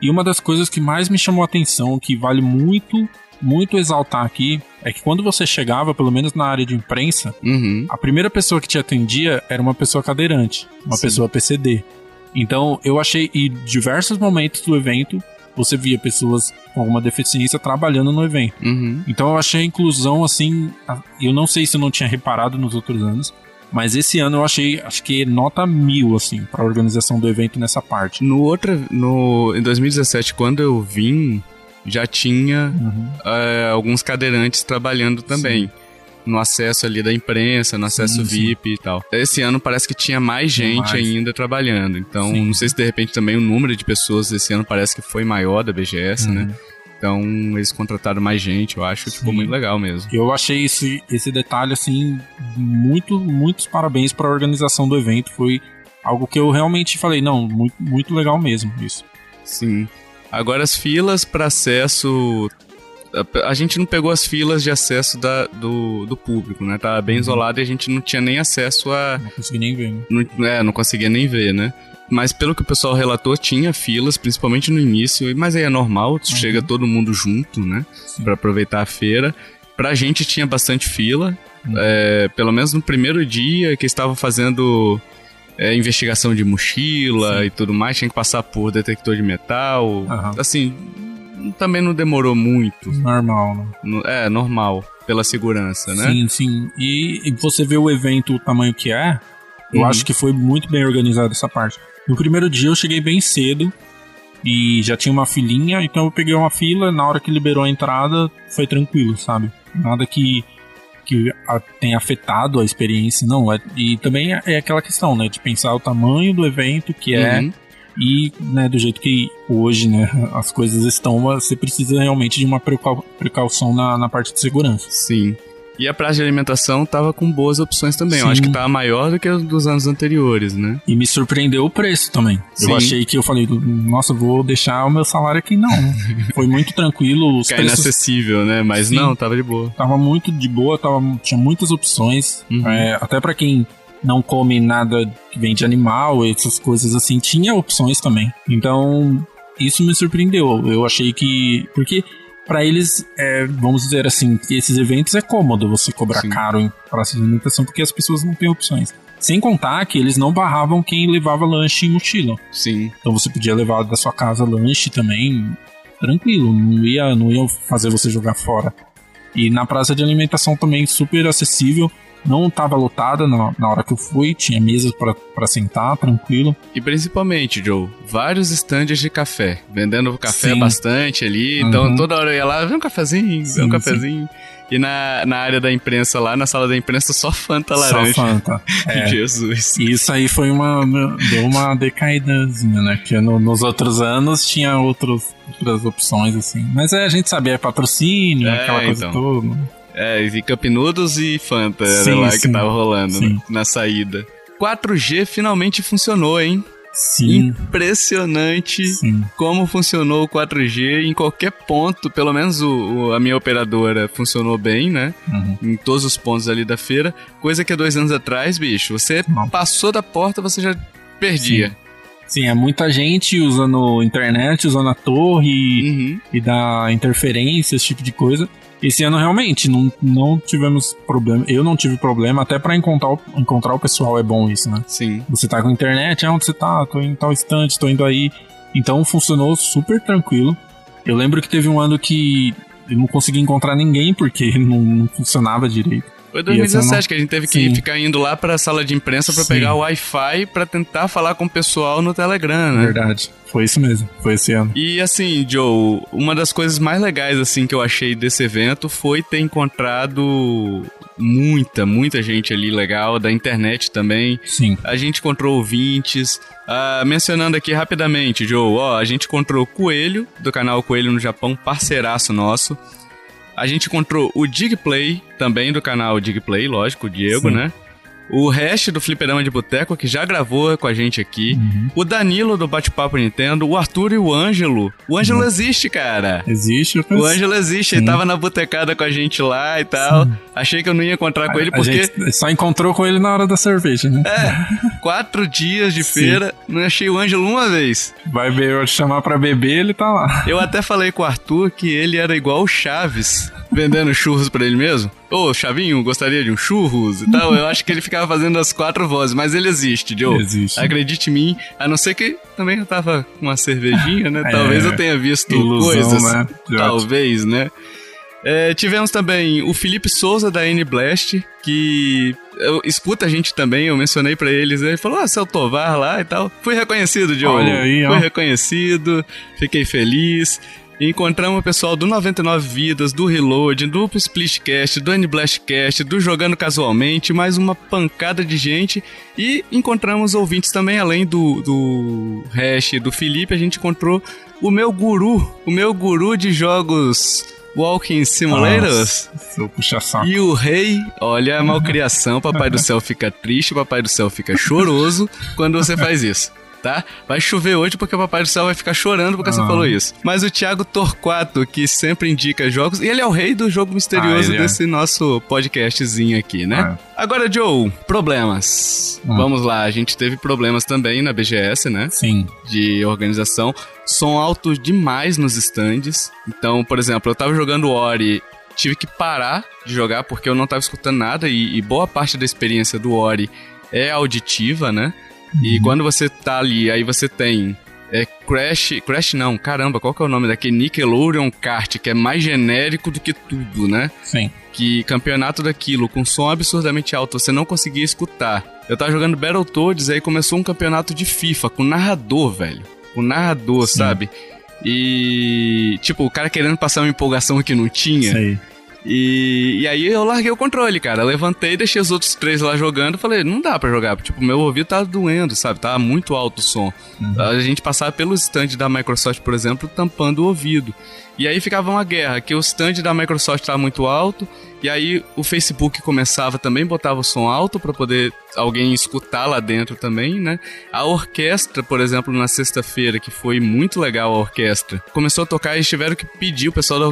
E uma das coisas que mais me chamou a atenção, que vale muito muito exaltar aqui é que quando você chegava, pelo menos na área de imprensa, uhum. a primeira pessoa que te atendia era uma pessoa cadeirante, uma Sim. pessoa PCD. Então eu achei, e diversos momentos do evento, você via pessoas com alguma deficiência trabalhando no evento. Uhum. Então eu achei a inclusão assim. Eu não sei se eu não tinha reparado nos outros anos, mas esse ano eu achei, acho que nota mil, assim, pra organização do evento nessa parte. No outro, no, em 2017, quando eu vim, já tinha uhum. uh, alguns cadeirantes trabalhando também. Sim. No acesso ali da imprensa, no acesso sim, VIP sim. e tal. Esse ano parece que tinha mais gente mais. ainda trabalhando. Então, não sei se de repente também o número de pessoas esse ano parece que foi maior da BGS, né? uhum. né? Então, eles contrataram mais gente, eu acho, ficou muito legal mesmo. Eu achei esse, esse detalhe, assim, muito, muitos parabéns para a organização do evento. Foi algo que eu realmente falei, não, muito, muito legal mesmo isso. Sim. Agora as filas para acesso a, a gente não pegou as filas de acesso da, do, do público, né? Tava bem isolado e a gente não tinha nem acesso a. Não consegui nem ver, né? Não, é, não conseguia nem ver, né? Mas pelo que o pessoal relatou, tinha filas, principalmente no início, mas aí é normal, chega todo mundo junto, né? Pra aproveitar a feira. Pra gente tinha bastante fila, é, pelo menos no primeiro dia que estavam fazendo é, investigação de mochila Sim. e tudo mais, tinha que passar por detector de metal. Aham. Assim, também não demorou muito. Normal, né? É, normal, pela segurança, né? Sim, sim. E, e você vê o evento, o tamanho que é, eu Uhum. acho que foi muito bem organizado essa parte. No primeiro dia eu cheguei bem cedo e já tinha uma filinha, então eu peguei uma fila, na hora que liberou a entrada, foi tranquilo, sabe? Nada que, que a- tenha afetado a experiência, não. É, e também é, é aquela questão, né, de pensar o tamanho do evento que é Uhum. e né, do jeito que hoje né, as coisas estão, você precisa realmente de uma precau- precaução na, na parte de segurança. Sim. E a praça de alimentação tava com boas opções também. Eu Sim. acho que tava maior do que a dos anos anteriores, né? E me surpreendeu o preço também. Sim. Eu achei que eu falei, nossa, vou deixar o meu salário aqui. Não. [LAUGHS] Foi muito tranquilo. Os Ficar preços inacessível, né? Mas Sim. não, tava de boa. tava muito de boa, tava, tinha muitas opções. Uhum. É, até pra quem não come nada que vem de animal, essas coisas assim, tinha opções também. Então, isso me surpreendeu. Eu achei que. Porque. Pra eles, é, vamos dizer assim, que esses eventos é cômodo você cobrar Sim. caro em praça de alimentação porque as pessoas não têm opções. Sem contar que eles não barravam quem levava lanche em mochila. Sim. Então você podia levar da sua casa lanche também, tranquilo, não ia, não ia fazer você jogar fora. E na praça de alimentação também super acessível, não estava lotada na, na hora que eu fui, tinha mesas para sentar, tranquilo. E principalmente, Joe, vários estandes de café. Vendendo café Sim. bastante ali. Então Uhum. toda hora eu ia lá, vê um cafezinho, vê Sim, um sim. cafezinho. E na, na área da imprensa lá, na sala da imprensa, só Fanta laranja. Só Fanta. [LAUGHS] É. Jesus. E isso aí foi uma. deu uma decaídazinha, né? Porque no- nos outros anos tinha outros, outras opções, assim. Mas é, a gente sabia, é patrocínio, É, aquela coisa então. toda. É, e Cup Noodles e Fanta era Sim, lá sim. que tava rolando Sim. né, na saída. 4G finalmente funcionou, hein? Sim, Impressionante sim. como funcionou o 4G em qualquer ponto. Pelo menos o, o- a minha operadora funcionou bem, né? Uhum. Em todos os pontos ali da feira. Coisa que há dois anos atrás, bicho, você Não. passou da porta, você já perdia. Sim, é muita gente usando internet, usando a torre Uhum. e da interferência, esse tipo de coisa. Esse ano realmente não, não tivemos problema. Eu não tive problema, até pra encontrar, o- encontrar o pessoal é bom isso, né? Sim. Você tá com internet, ah, onde você tá? Tô em tal estante, tô indo aí. Então funcionou super tranquilo. Eu lembro que teve um ano que eu não consegui encontrar ninguém porque [LAUGHS] não, não funcionava direito. Foi E esse 2017 ano- que a gente teve que Sim. ficar indo lá pra sala de imprensa pra Sim. pegar o Wi-Fi pra tentar falar com o pessoal no Telegram, né? Verdade. Foi isso mesmo. Foi esse ano. E assim, Joe, uma das coisas mais legais assim que eu achei desse evento foi ter encontrado muita, muita gente ali legal da internet também. Sim. A gente encontrou ouvintes. Ah, mencionando aqui rapidamente, Joe, ó, a gente encontrou o Coelho, do canal Coelho no Japão, parceiraço nosso. A gente encontrou o Digplay, também do canal Digplay, lógico, o Diego, Sim. né? O Hash do Fliperama de Boteco, que já gravou com a gente aqui. Uhum. O Danilo do Bate-Papo Nintendo. O Arthur e o Ângelo. O Ângelo Uhum. existe, cara. Existe. eu O Ângelo existe, ele Sim. tava na botecada com a gente lá e tal. Sim. Achei que eu não ia encontrar com ele A porque só encontrou com ele na hora da cerveja, né? quatro dias de Sim. feira, não achei o Ângelo uma vez. Vai ver, eu chamar pra beber, ele tá lá. Eu até falei com o Arthur que ele era igual o Chaves, vendendo churros pra ele mesmo. Ô, Chavinho, gostaria de um churros e tal. Eu acho que ele ficava fazendo as quatro vozes, mas ele existe, Joe. Existe. Acredite em mim, a não ser que também eu tava com uma cervejinha, né? [LAUGHS] É, Talvez eu tenha visto ilusão, coisas. né? Talvez, né? É, tivemos também o Felipe Souza da N-Blast, que eu, escuta a gente também, eu mencionei pra eles, ele falou, ah, seu Tovar lá e tal. Fui reconhecido, Joe. Olha aí, ó. Fui reconhecido, fiquei feliz. Encontramos o pessoal do 99 Vidas, do Reload, do Splitcast, do N-Blastcast, do Jogando Casualmente, mais uma pancada de gente. E encontramos ouvintes também, além do, do Hash e do Felipe, a gente encontrou o meu guru, o meu guru de jogos Walking Simulators. Nossa. E o rei, olha a malcriação, papai do céu fica triste, papai do céu fica choroso quando você faz isso. Tá? Vai chover hoje porque o Papai do Céu vai ficar chorando porque ah. você falou isso. Mas o Thiago Torquato, que sempre indica jogos, e ele é o rei do jogo misterioso ah, é. desse é. nosso podcastzinho aqui, né? Ah. Agora, Joe, problemas. Hum. Vamos lá, a gente teve problemas também na BGS, né? Sim. De organização. Som alto demais nos stands. Então, por exemplo, eu tava jogando Ori tive que parar de jogar porque eu não tava escutando nada e, e boa parte da experiência do Ori é auditiva, né? Uhum. E quando você tá ali, aí você tem é Crash, Crash não, caramba, qual que é o nome daquele Nickelodeon Kart, que é mais genérico do que tudo, né? Sim. Que campeonato daquilo, com som absurdamente alto, você não conseguia escutar. Eu tava jogando Battletoads, aí começou um campeonato de FIFA, com narrador, velho. Com narrador, Sim. sabe? E, tipo, o cara querendo passar uma empolgação que não tinha. Sei. E, e aí eu larguei o controle, cara. levantei, deixei os outros três lá jogando. Falei, não dá para jogar. Tipo, meu ouvido tá doendo, sabe? Tá muito alto o som. Uhum. A gente passava pelo stand da Microsoft, por exemplo, tampando o ouvido. E aí ficava uma guerra, que o stand da Microsoft estava muito alto, e aí o Facebook começava também, botava o som alto para poder alguém escutar lá dentro também, né? A orquestra, por exemplo, na sexta-feira, que foi muito legal a orquestra, começou a tocar e tiveram que pedir, o pessoal da,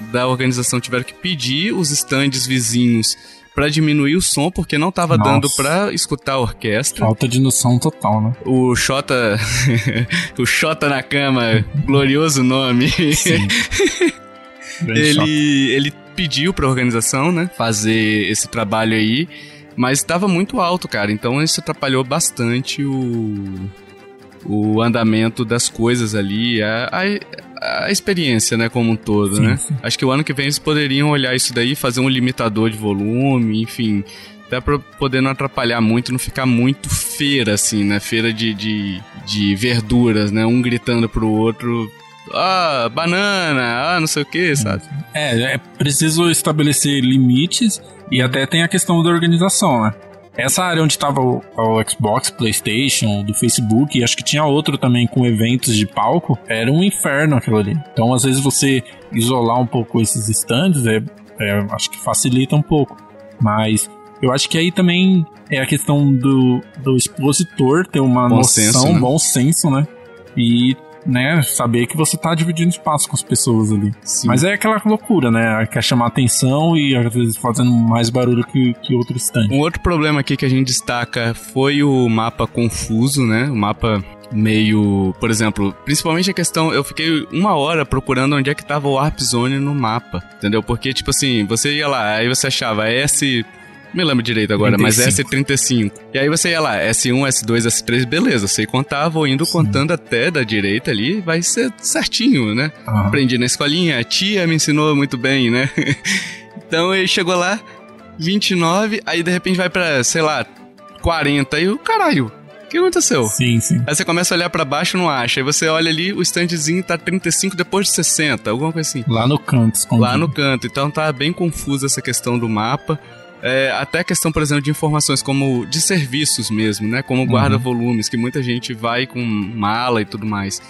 da organização tiveram que pedir os stands vizinhos para diminuir o som, porque não tava Nossa. dando para escutar a orquestra. Falta de noção total, né? O Xota. [LAUGHS] o Xota na cama, glorioso nome. Sim. [LAUGHS] ele, ele pediu pra organização, né, fazer esse trabalho aí, mas estava muito alto, cara. Então isso atrapalhou bastante o o andamento das coisas ali, a, a, a experiência, né, como um todo, sim, né? Sim. Acho que o ano que vem eles poderiam olhar isso daí, fazer um limitador de volume, enfim, até pra poder não atrapalhar muito, não ficar muito feira, assim, né? Feira de, de, de verduras, né? Um gritando pro outro, ah, banana, ah, não sei o que, sabe? É, é preciso estabelecer limites e até tem a questão da organização, né? Essa área onde estava o, o, Xbox, PlayStation, do Facebook, e acho que tinha outro também com eventos de palco, era um inferno aquilo ali. Então, às vezes, você isolar um pouco esses stands, é, é, acho que facilita um pouco. Mas eu acho que aí também é a questão do, do expositor ter uma bom noção, senso, né? bom senso, né? E né, saber que você tá dividindo espaço com as pessoas ali. Sim. Mas é aquela loucura, né? Quer chamar atenção e às vezes fazendo mais barulho que, que outro stand. Um outro problema aqui que a gente destaca foi o mapa confuso, né? O mapa meio, por exemplo, principalmente a questão, eu fiquei uma hora procurando onde é que tava o Warp Zone no mapa, entendeu? Porque tipo assim, você ia lá, aí você achava S me lembro direito agora, 35. mas S35. E aí você ia lá, S1, S2, S3, beleza, sei contar, vou indo Sim. contando até da direita ali, vai ser certinho, né? Uhum. Aprendi na escolinha, a tia me ensinou muito bem, né? [LAUGHS] então ele chegou lá, 29, aí de repente vai pra, sei lá, 40, e o caralho, o que aconteceu? Sim, sim. Aí você começa a olhar para baixo não acha. Aí você olha ali, o standzinho tá 35 depois de 60, alguma coisa assim. Lá no canto, escondido. Lá no canto. Então tá bem confusa essa questão do mapa. É, até a questão, por exemplo, de informações como de serviços mesmo, né? Como guarda-volumes, que muita gente vai com mala e tudo mais.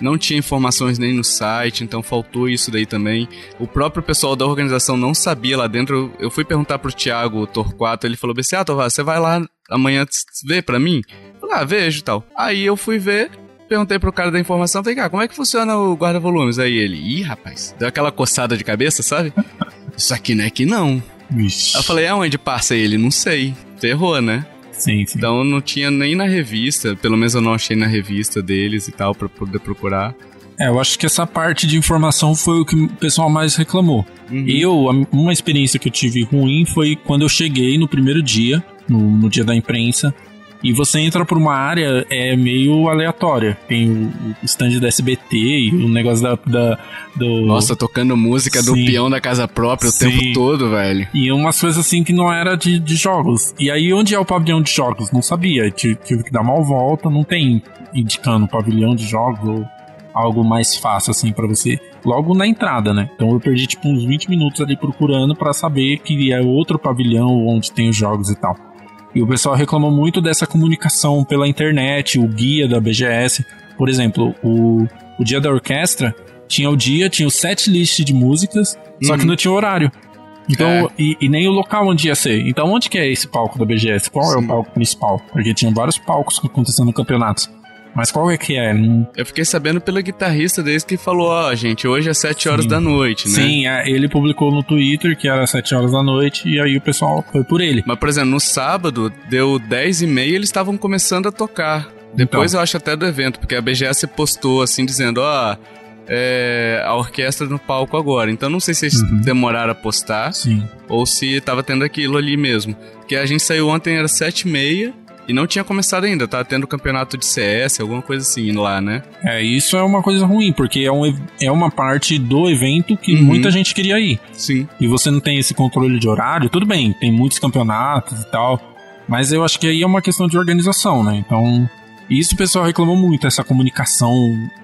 Não tinha informações nem no site, então faltou isso daí também. O próprio pessoal da organização não sabia lá dentro. Eu fui perguntar pro Thiago Torquato, ele falou assim: Ah, Torquato, você vai lá amanhã ver para mim? Eu falei, ah, vejo e tal. Aí eu fui ver, perguntei pro cara da informação, falei, cara, como é que funciona o guarda-volumes? Aí ele, ih, rapaz, deu aquela coçada de cabeça, sabe? [LAUGHS] Isso aqui não é que não. Vixe. Eu falei, aonde passa ele? Não sei. Ferrou, né? Sim, sim. Então não tinha nem na revista, pelo menos eu não achei na revista deles e tal, pra poder procurar. É, eu acho que essa parte de informação foi o que o pessoal mais reclamou. Uhum. Eu, uma experiência que eu tive ruim foi quando eu cheguei no primeiro dia, no, no dia da imprensa, e você entra por uma área é meio aleatória. Tem o, stand da SBT e o negócio da, da do... Nossa, tocando música Sim. do peão da casa própria Sim. o tempo todo, velho. E umas coisas assim que não era de, de jogos. E aí, onde é o pavilhão de jogos? Não sabia. Tive, tive que dar uma volta, não tem indicando pavilhão de jogos ou algo mais fácil assim para você logo na entrada, né? Então eu perdi tipo uns 20 minutos ali procurando para saber que é outro pavilhão onde tem os jogos e tal. E o pessoal reclamou muito dessa comunicação pela internet, o guia da BGS. Por exemplo, o, o dia da orquestra tinha o dia, tinha o set list de músicas, uhum. só que uhum. não tinha horário. Então, é. e, e, nem o local onde ia ser. Então, onde que é esse palco da BGS? Qual Sim. é o palco principal? Porque tinha vários palcos acontecendo no campeonato. Mas qual é que é? Eu fiquei sabendo pelo guitarrista deles que falou, ó, oh, gente, hoje é 7 horas Sim. da noite, né? Sim, é, ele publicou no Twitter que era 7 horas da noite e aí o pessoal foi por ele. Mas, por exemplo, no sábado, deu 10 e meia eles estavam começando a tocar. Depois então. eu acho até do evento, porque a BGS postou assim, dizendo, ó... Oh, é, a orquestra no palco agora. Então não sei se eles uhum. demoraram a postar Sim. ou se tava tendo aquilo ali mesmo. Porque a gente saiu ontem, era sete e meia. E não tinha começado ainda, tava tendo campeonato de CS, alguma coisa assim lá, né? É, isso é uma coisa ruim, porque é, um, é uma parte do evento que uhum. muita gente queria ir. Sim. E você não tem esse controle de horário, tudo bem, tem muitos campeonatos e tal, mas eu acho que aí é uma questão de organização, né? Então, e isso o pessoal reclamou muito, essa comunicação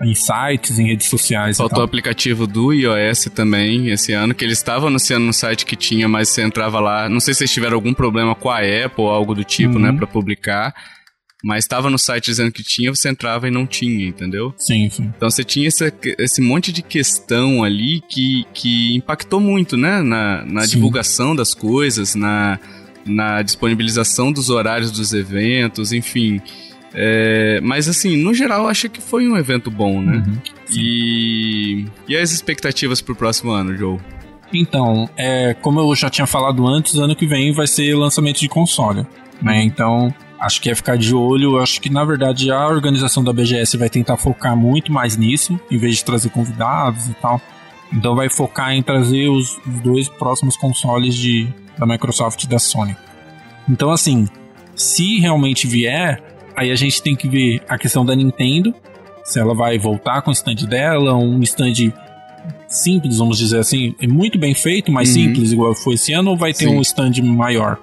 em sites, em redes sociais. Faltou o aplicativo do iOS também esse ano, que eles estavam anunciando no site que tinha, mas você entrava lá. Não sei se eles tiveram algum problema com a Apple ou algo do tipo, né, uhum. né, para publicar. Mas estava no site dizendo que tinha, você entrava e não tinha, entendeu? Sim, sim. Então você tinha esse, esse monte de questão ali que, que impactou muito, né? Na, na divulgação das coisas, na, na disponibilização dos horários dos eventos, enfim. É, mas assim, no geral, acho que foi um evento bom, né? Uhum. E, e as expectativas pro próximo ano, Joe? Então, é, como eu já tinha falado antes, ano que vem vai ser lançamento de console. Né? Uhum. Então, acho que é ficar de olho. Acho que na verdade a organização da BGS vai tentar focar muito mais nisso, em vez de trazer convidados e tal. Então, vai focar em trazer os, os dois próximos consoles de, da Microsoft e da Sony. Então, assim, se realmente vier, Aí a gente tem que ver a questão da Nintendo, se ela vai voltar com o stand dela, um stand simples, vamos dizer assim, é muito bem feito, mas uhum. simples, igual foi esse ano, ou vai ter Sim. um stand maior?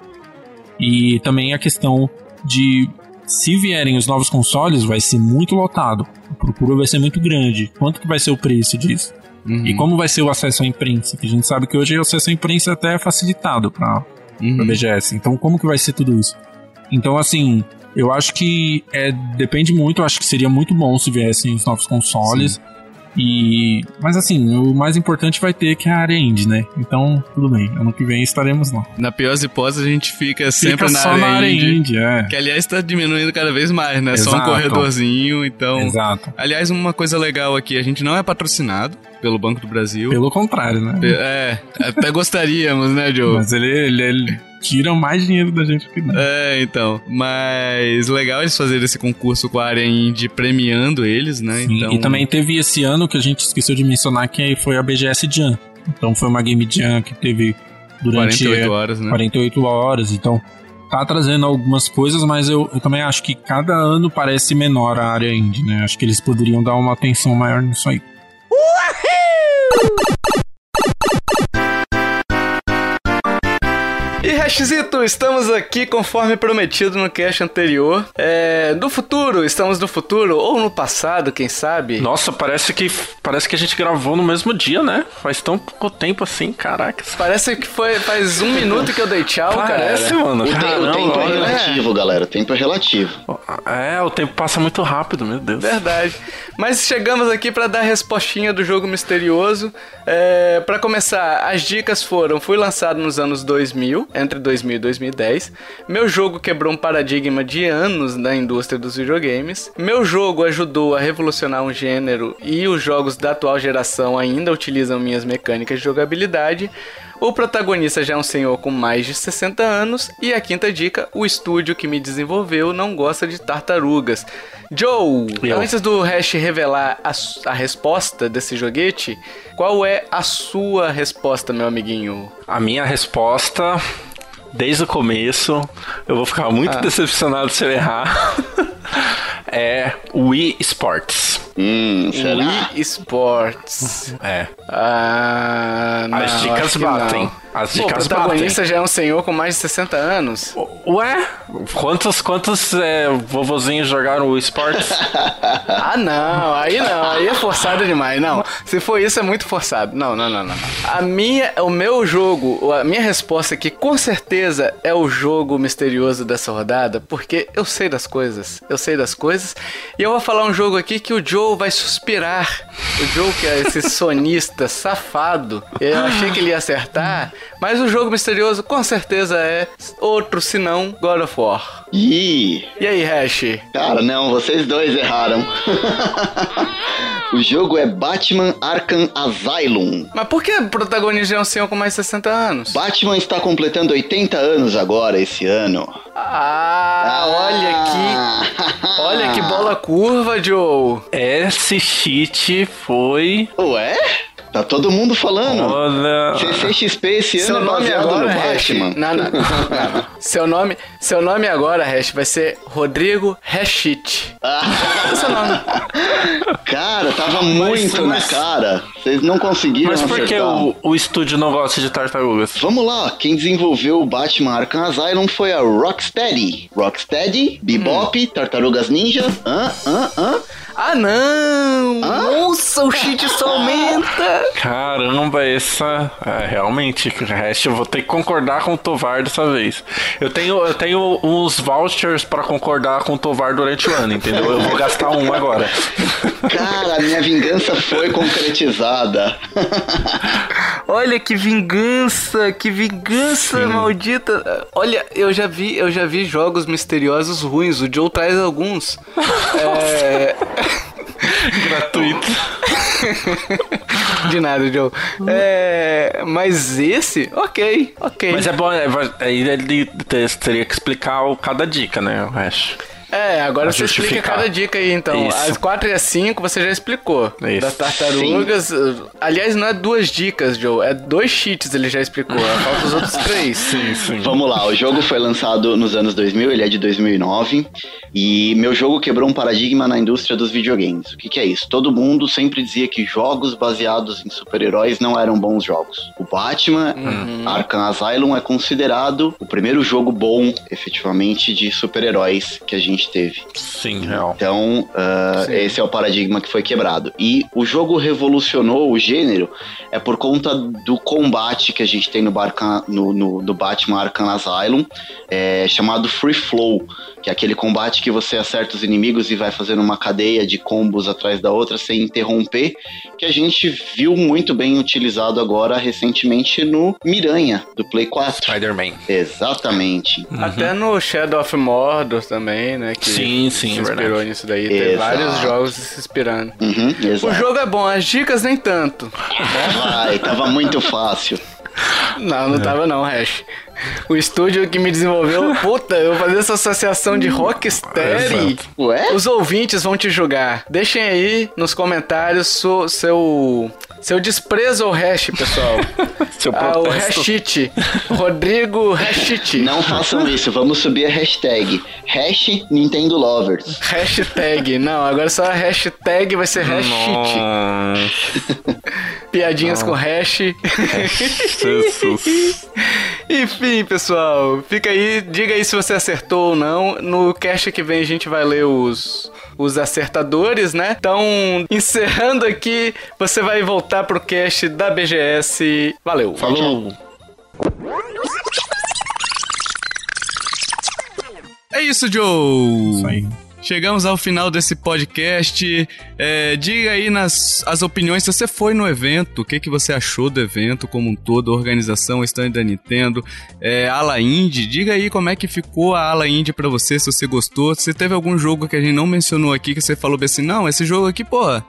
E também a questão de se vierem os novos consoles, vai ser muito lotado. A procura vai ser muito grande. Quanto que vai ser o preço disso? Uhum. E como vai ser o acesso à imprensa? Que a gente sabe que hoje o acesso à imprensa até é facilitado para uhum. a BGS. Então, como que vai ser tudo isso? Então, assim, eu acho que é, depende muito, eu acho que seria muito bom se viessem os novos consoles. Sim. E. Mas assim, o mais importante vai ter que é a área indie, né? Então, tudo bem. Ano que vem estaremos lá. Na pior das hipóteses, a gente fica sempre fica na, área, na área indie, indie. é. Que aliás está diminuindo cada vez mais, né? Exato. Só um corredorzinho, então. Exato. Aliás, uma coisa legal aqui, a gente não é patrocinado pelo Banco do Brasil. Pelo contrário, né? É, até gostaríamos, né, Joe? Mas ele, ele, ele tiram mais dinheiro da gente que não. É, então. Mas legal eles fazerem esse concurso com a área indie premiando eles, né? Sim, então... E também teve esse ano que a gente esqueceu de mencionar que foi a BGS Jam. Então foi uma Game Jam que teve durante 48 horas, né? 48 horas. Então tá trazendo algumas coisas, mas eu, eu também acho que cada ano parece menor a área indie, né? Acho que eles poderiam dar uma atenção maior nisso aí. Uhul! Hashzito, estamos aqui conforme prometido no cast anterior. É, do futuro, estamos no futuro ou no passado, quem sabe? Nossa, parece que parece que a gente gravou no mesmo dia, né? Faz tão pouco tempo assim, caraca. Parece que foi faz um minuto que eu dei tchau, parece, cara. mano. O, Caramba, o tempo é relativo, é. galera. O tempo é relativo. É, o tempo passa muito rápido, meu Deus. Verdade. Mas chegamos aqui para dar a respostinha do jogo misterioso. É, para começar, as dicas foram: fui lançado nos anos 2000 entre 2000 e 2010. Meu jogo quebrou um paradigma de anos na indústria dos videogames. Meu jogo ajudou a revolucionar um gênero e os jogos da atual geração ainda utilizam minhas mecânicas de jogabilidade. O protagonista já é um senhor com mais de 60 anos. E a quinta dica: o estúdio que me desenvolveu não gosta de tartarugas. Joe, Eu. antes do Hash revelar a, a, resposta desse joguete, qual é a sua resposta, meu amiguinho? A minha resposta, desde o começo, eu vou ficar muito ah. decepcionado se eu errar. [LAUGHS] é Wii Sports. Hum, será? Wii Sports. É. Ah, não, As dicas batem. Não. As Pô, o protagonista batem. já é um senhor com mais de 60 anos. Ué? Quantos, quantos é, vovozinhos jogaram o Sports? [LAUGHS] ah, não. Aí não. Aí é forçado demais. Não. Se for isso, é muito forçado. Não, não, não, não. A minha, o meu jogo, a minha resposta aqui, com certeza, é o jogo misterioso dessa rodada, porque eu sei das coisas. Eu sei das coisas. E eu vou falar um jogo aqui que o Joe vai suspirar. O Joe, que é esse [LAUGHS] sonista safado. Eu achei que ele ia acertar, mas o jogo misterioso com certeza é outro senão God of War. Ih, E aí, Hash? cara, não, vocês dois erraram. [LAUGHS] o jogo é Batman Arkham Asylum. Mas por que o protagonista é um senhor com mais de 60 anos? Batman está completando 80 anos agora esse ano. Ah, olha que. Olha que bola curva, Joe. Esse cheat foi. Ué? Tá todo mundo falando. Olha. CCXP esse Seu ano nome baseado agora, no Hash. Batman. Não, não. Seu nome, seu nome agora, Hash, vai ser Rodrigo Hashit. Esse é o nome. [LAUGHS] Cara, tava muito mas- na cara. Vocês não conseguiram Mas por que o, o estúdio não gosta de tartarugas? Vamos lá, quem desenvolveu o Batman Arkham Asylum foi a Rocksteady. Rocksteady, Bebop, Tartarugas Ninja, hã, hã, hã? Ah, não! Nossa, o cheat só aumenta! Caramba, essa. É, realmente, o resto eu vou ter que concordar com o Tovar dessa vez. Eu tenho, eu tenho uns vouchers pra concordar com o Tovar durante o ano, entendeu? Eu vou gastar um agora. Cara, a minha vingança foi concretizada. Olha que vingança, que vingança maldita. Olha, eu já vi, eu já vi jogos misteriosos ruins. O Joe traz alguns. [LAUGHS] É, Gratuito. De nada, Joe. É, mas esse, ok, ok. Mas é bom, é, vai- aí ele te- teria que explicar o- cada dica, né? O resto. É, agora você explica cada dica aí, então. Isso. As 4 e as 5 você já explicou. Isso. Das tartarugas. Aliás, não é duas dicas, Joe. É dois cheats, ele já explicou. Falta os outros três. [LAUGHS] Sim, sim. Vamos lá, o jogo foi lançado nos anos 2000, ele é de 2009, e meu jogo quebrou um paradigma na indústria dos videogames. O que, que é isso? Todo mundo sempre dizia que jogos baseados em super-heróis não eram bons jogos. O Batman Arkham Asylum é considerado o primeiro jogo bom, efetivamente, de super-heróis que a gente teve. Sim, real. Então, ah, Sim. esse é o paradigma que foi quebrado. E o jogo revolucionou o gênero é por conta do combate que a gente tem no, Barca, no, no- do Batman Arkham Asylum, é, chamado Free Flow, que é aquele combate que você acerta os inimigos e vai fazendo uma cadeia de combos atrás da outra sem interromper, que a gente viu muito bem utilizado agora recentemente no Miranha, do Play 4. Spider-Man. Exatamente. Até no Shadow of Mordor também, né? Que Sim, sim, se é inspirou verdade. nisso daí. Tem vários jogos se inspirando. Uhum, O jogo é bom, as dicas nem tanto. Ai, tava muito fácil. Não, não tava não, Hash. O estúdio que me desenvolveu, puta, eu vou fazer essa associação de Rocksteady. Ué? Os ouvintes vão te julgar. Deixem aí nos comentários su- seu seu desprezo ao hash, pessoal. [LAUGHS] Seu ah, o hashit. Rodrigo Hashit. Não façam isso, vamos subir a hashtag. Hash Nintendo Lovers. Hashtag. Não, agora só a hashtag vai ser hashit. Piadinhas com hash. Jesus. [LAUGHS] Enfim, pessoal, fica aí, diga aí se você acertou ou não. No cast que vem a gente vai ler os os acertadores, né? Então, encerrando aqui, você vai voltar pro cast da BGS. Valeu. Falou. É isso, Joe! Isso aí. Chegamos ao final desse podcast. É, diga aí nas as opiniões se você foi no evento, o que, que você achou do evento como um todo, a organização, o stand da Nintendo, é, ala indie. Diga aí como é que ficou a ala indie pra você, se você gostou. Se teve algum jogo que a gente não mencionou aqui que você falou bem assim, não, esse jogo aqui, pô,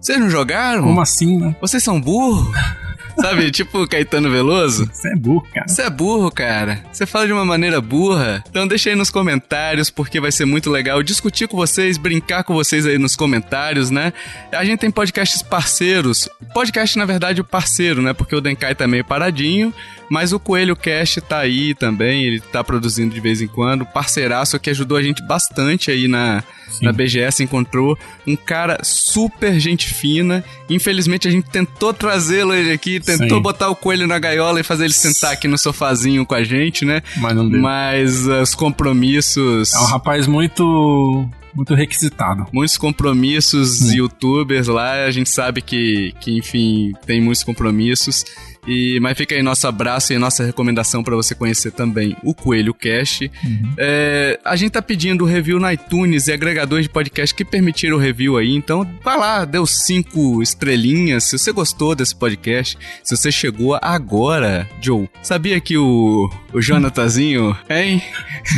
vocês não jogaram? Como assim, né? Vocês são burros? [LAUGHS] Sabe, tipo Caetano Veloso? Você é burro, cara. Você é burro, cara. Você fala de uma maneira burra. Então deixa aí nos comentários, porque vai ser muito legal discutir com vocês, brincar com vocês aí nos comentários, né? A gente tem podcasts parceiros. Podcast, na verdade, o parceiro, né? Porque o Denkai tá meio paradinho. Mas o Coelho Cast tá aí também, ele tá produzindo de vez em quando. Parceiraço que ajudou a gente bastante aí na, na BGS. Encontrou um cara super gente fina. Infelizmente a gente tentou trazê-lo ele aqui, tentou Sim. botar o coelho na gaiola e fazer ele sentar aqui no sofazinho com a gente, né? Mas não deu. Mas uh, os compromissos. É um rapaz muito. muito requisitado. Muitos compromissos youtubers lá, a gente sabe que, que, enfim, tem muitos compromissos. E, mas fica aí nosso abraço e nossa recomendação para você conhecer também o Coelho Cast. Uhum. É, a gente tá pedindo review no iTunes e agregadores de podcast que permitiram o review aí. Então, vai lá, deu cinco estrelinhas. Se você gostou desse podcast, se você chegou agora, Joe, sabia que o, o Jonathanzinho, hein?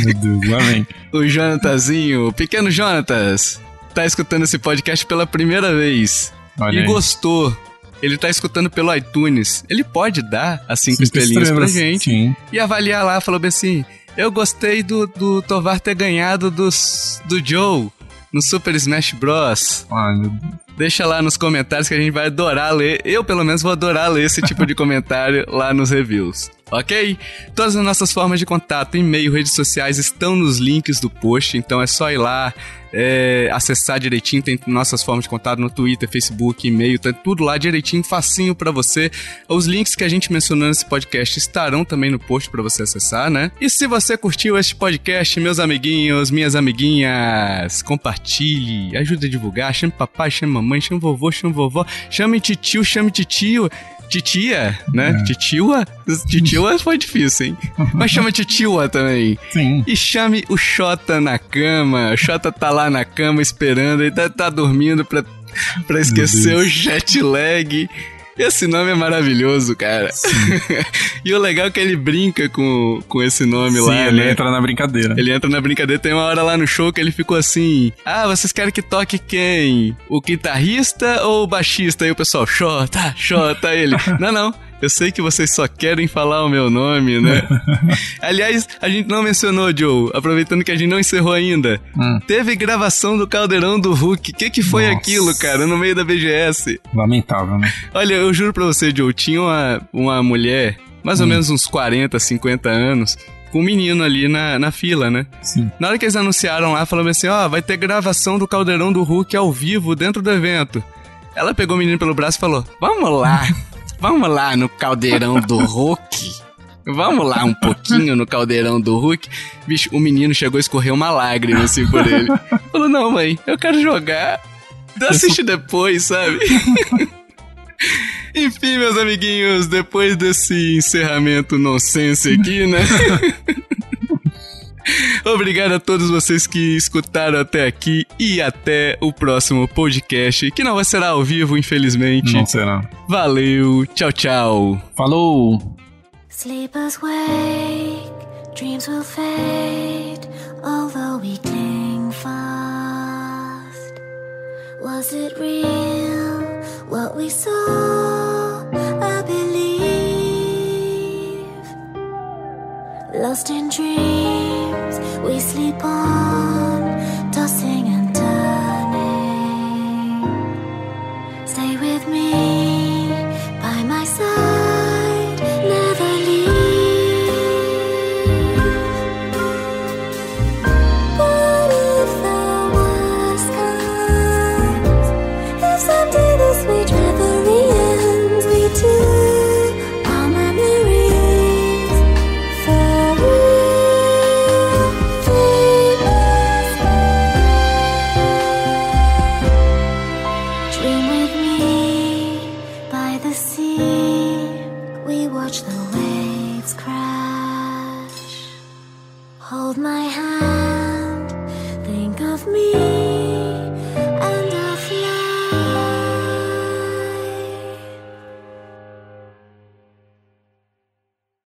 Meu Deus, vem. [LAUGHS] o Jonathanzinho, pequeno Jonatas, tá escutando esse podcast pela primeira vez. Olha e aí. gostou ele tá escutando pelo iTunes, ele pode dar as cinco, cinco estrelinhas pra gente sim. e avaliar lá, falou bem assim, eu gostei do, do Tovar ter ganhado dos, do Joe no Super Smash Bros. Ai, meu Deus. Deixa lá nos comentários que a gente vai adorar ler. Eu, pelo menos, vou adorar ler esse tipo de [LAUGHS] comentário lá nos reviews. Ok? Todas as nossas formas de contato, e-mail, redes sociais estão nos links do post, então é só ir lá, é, acessar direitinho, tem nossas formas de contato no Twitter, Facebook, e-mail, tá tudo lá direitinho, facinho para você. Os links que a gente mencionou nesse podcast estarão também no post para você acessar, né? E se você curtiu este podcast, meus amiguinhos, minhas amiguinhas, compartilhe, ajude a divulgar, chame papai, chame mamãe, chame vovô, chame vovó, chame titio, chame titio. Titia, né? É. Titiua? Titiua foi difícil, hein? [LAUGHS] Mas chama Titiua também. Sim. E chame o Xota na cama. O Xota tá lá na cama esperando, ele tá, tá dormindo pra, pra esquecer o jet lag. Esse nome é maravilhoso, cara. [LAUGHS] e o legal é que ele brinca com, com esse nome Sim, lá, ele né? entra na brincadeira. Ele entra na brincadeira. Tem uma hora lá no show que ele ficou assim: Ah, vocês querem que toque quem? O guitarrista ou o baixista? Aí o pessoal, Xota, Xota. Ele, não, não. Eu sei que vocês só querem falar o meu nome, né? [LAUGHS] Aliás, a gente não mencionou, Joe, aproveitando que a gente não encerrou ainda. Hum. Teve gravação do Caldeirão do Hulk. O que, que foi Nossa. aquilo, cara, no meio da BGS? Lamentável, né? Olha, eu juro pra você, Joe, tinha uma, uma mulher, mais hum. ou menos uns 40, 50 anos, com um menino ali na, na fila, né? Sim. Na hora que eles anunciaram lá, falando assim, ó, oh, vai ter gravação do Caldeirão do Hulk ao vivo dentro do evento. Ela pegou o menino pelo braço e falou, vamos lá. [LAUGHS] Vamos lá no caldeirão do Hulk. Vamos lá um pouquinho no caldeirão do Hulk. Bicho, o menino chegou a escorrer uma lágrima assim por ele. Falou: Não, mãe, eu quero jogar. Assiste depois, sabe? Enfim, meus amiguinhos, depois desse encerramento nonsense aqui, né? [LAUGHS] Obrigado a todos vocês que escutaram até aqui e até o próximo podcast, que não vai ser ao vivo, infelizmente. Não será. Valeu, tchau, tchau. Falou! Sleepers wake, dreams will fade, although we cling fast. Was it real, what we saw? I believe. Lost in dreams. we sleep on, tossing and turning. Stay with me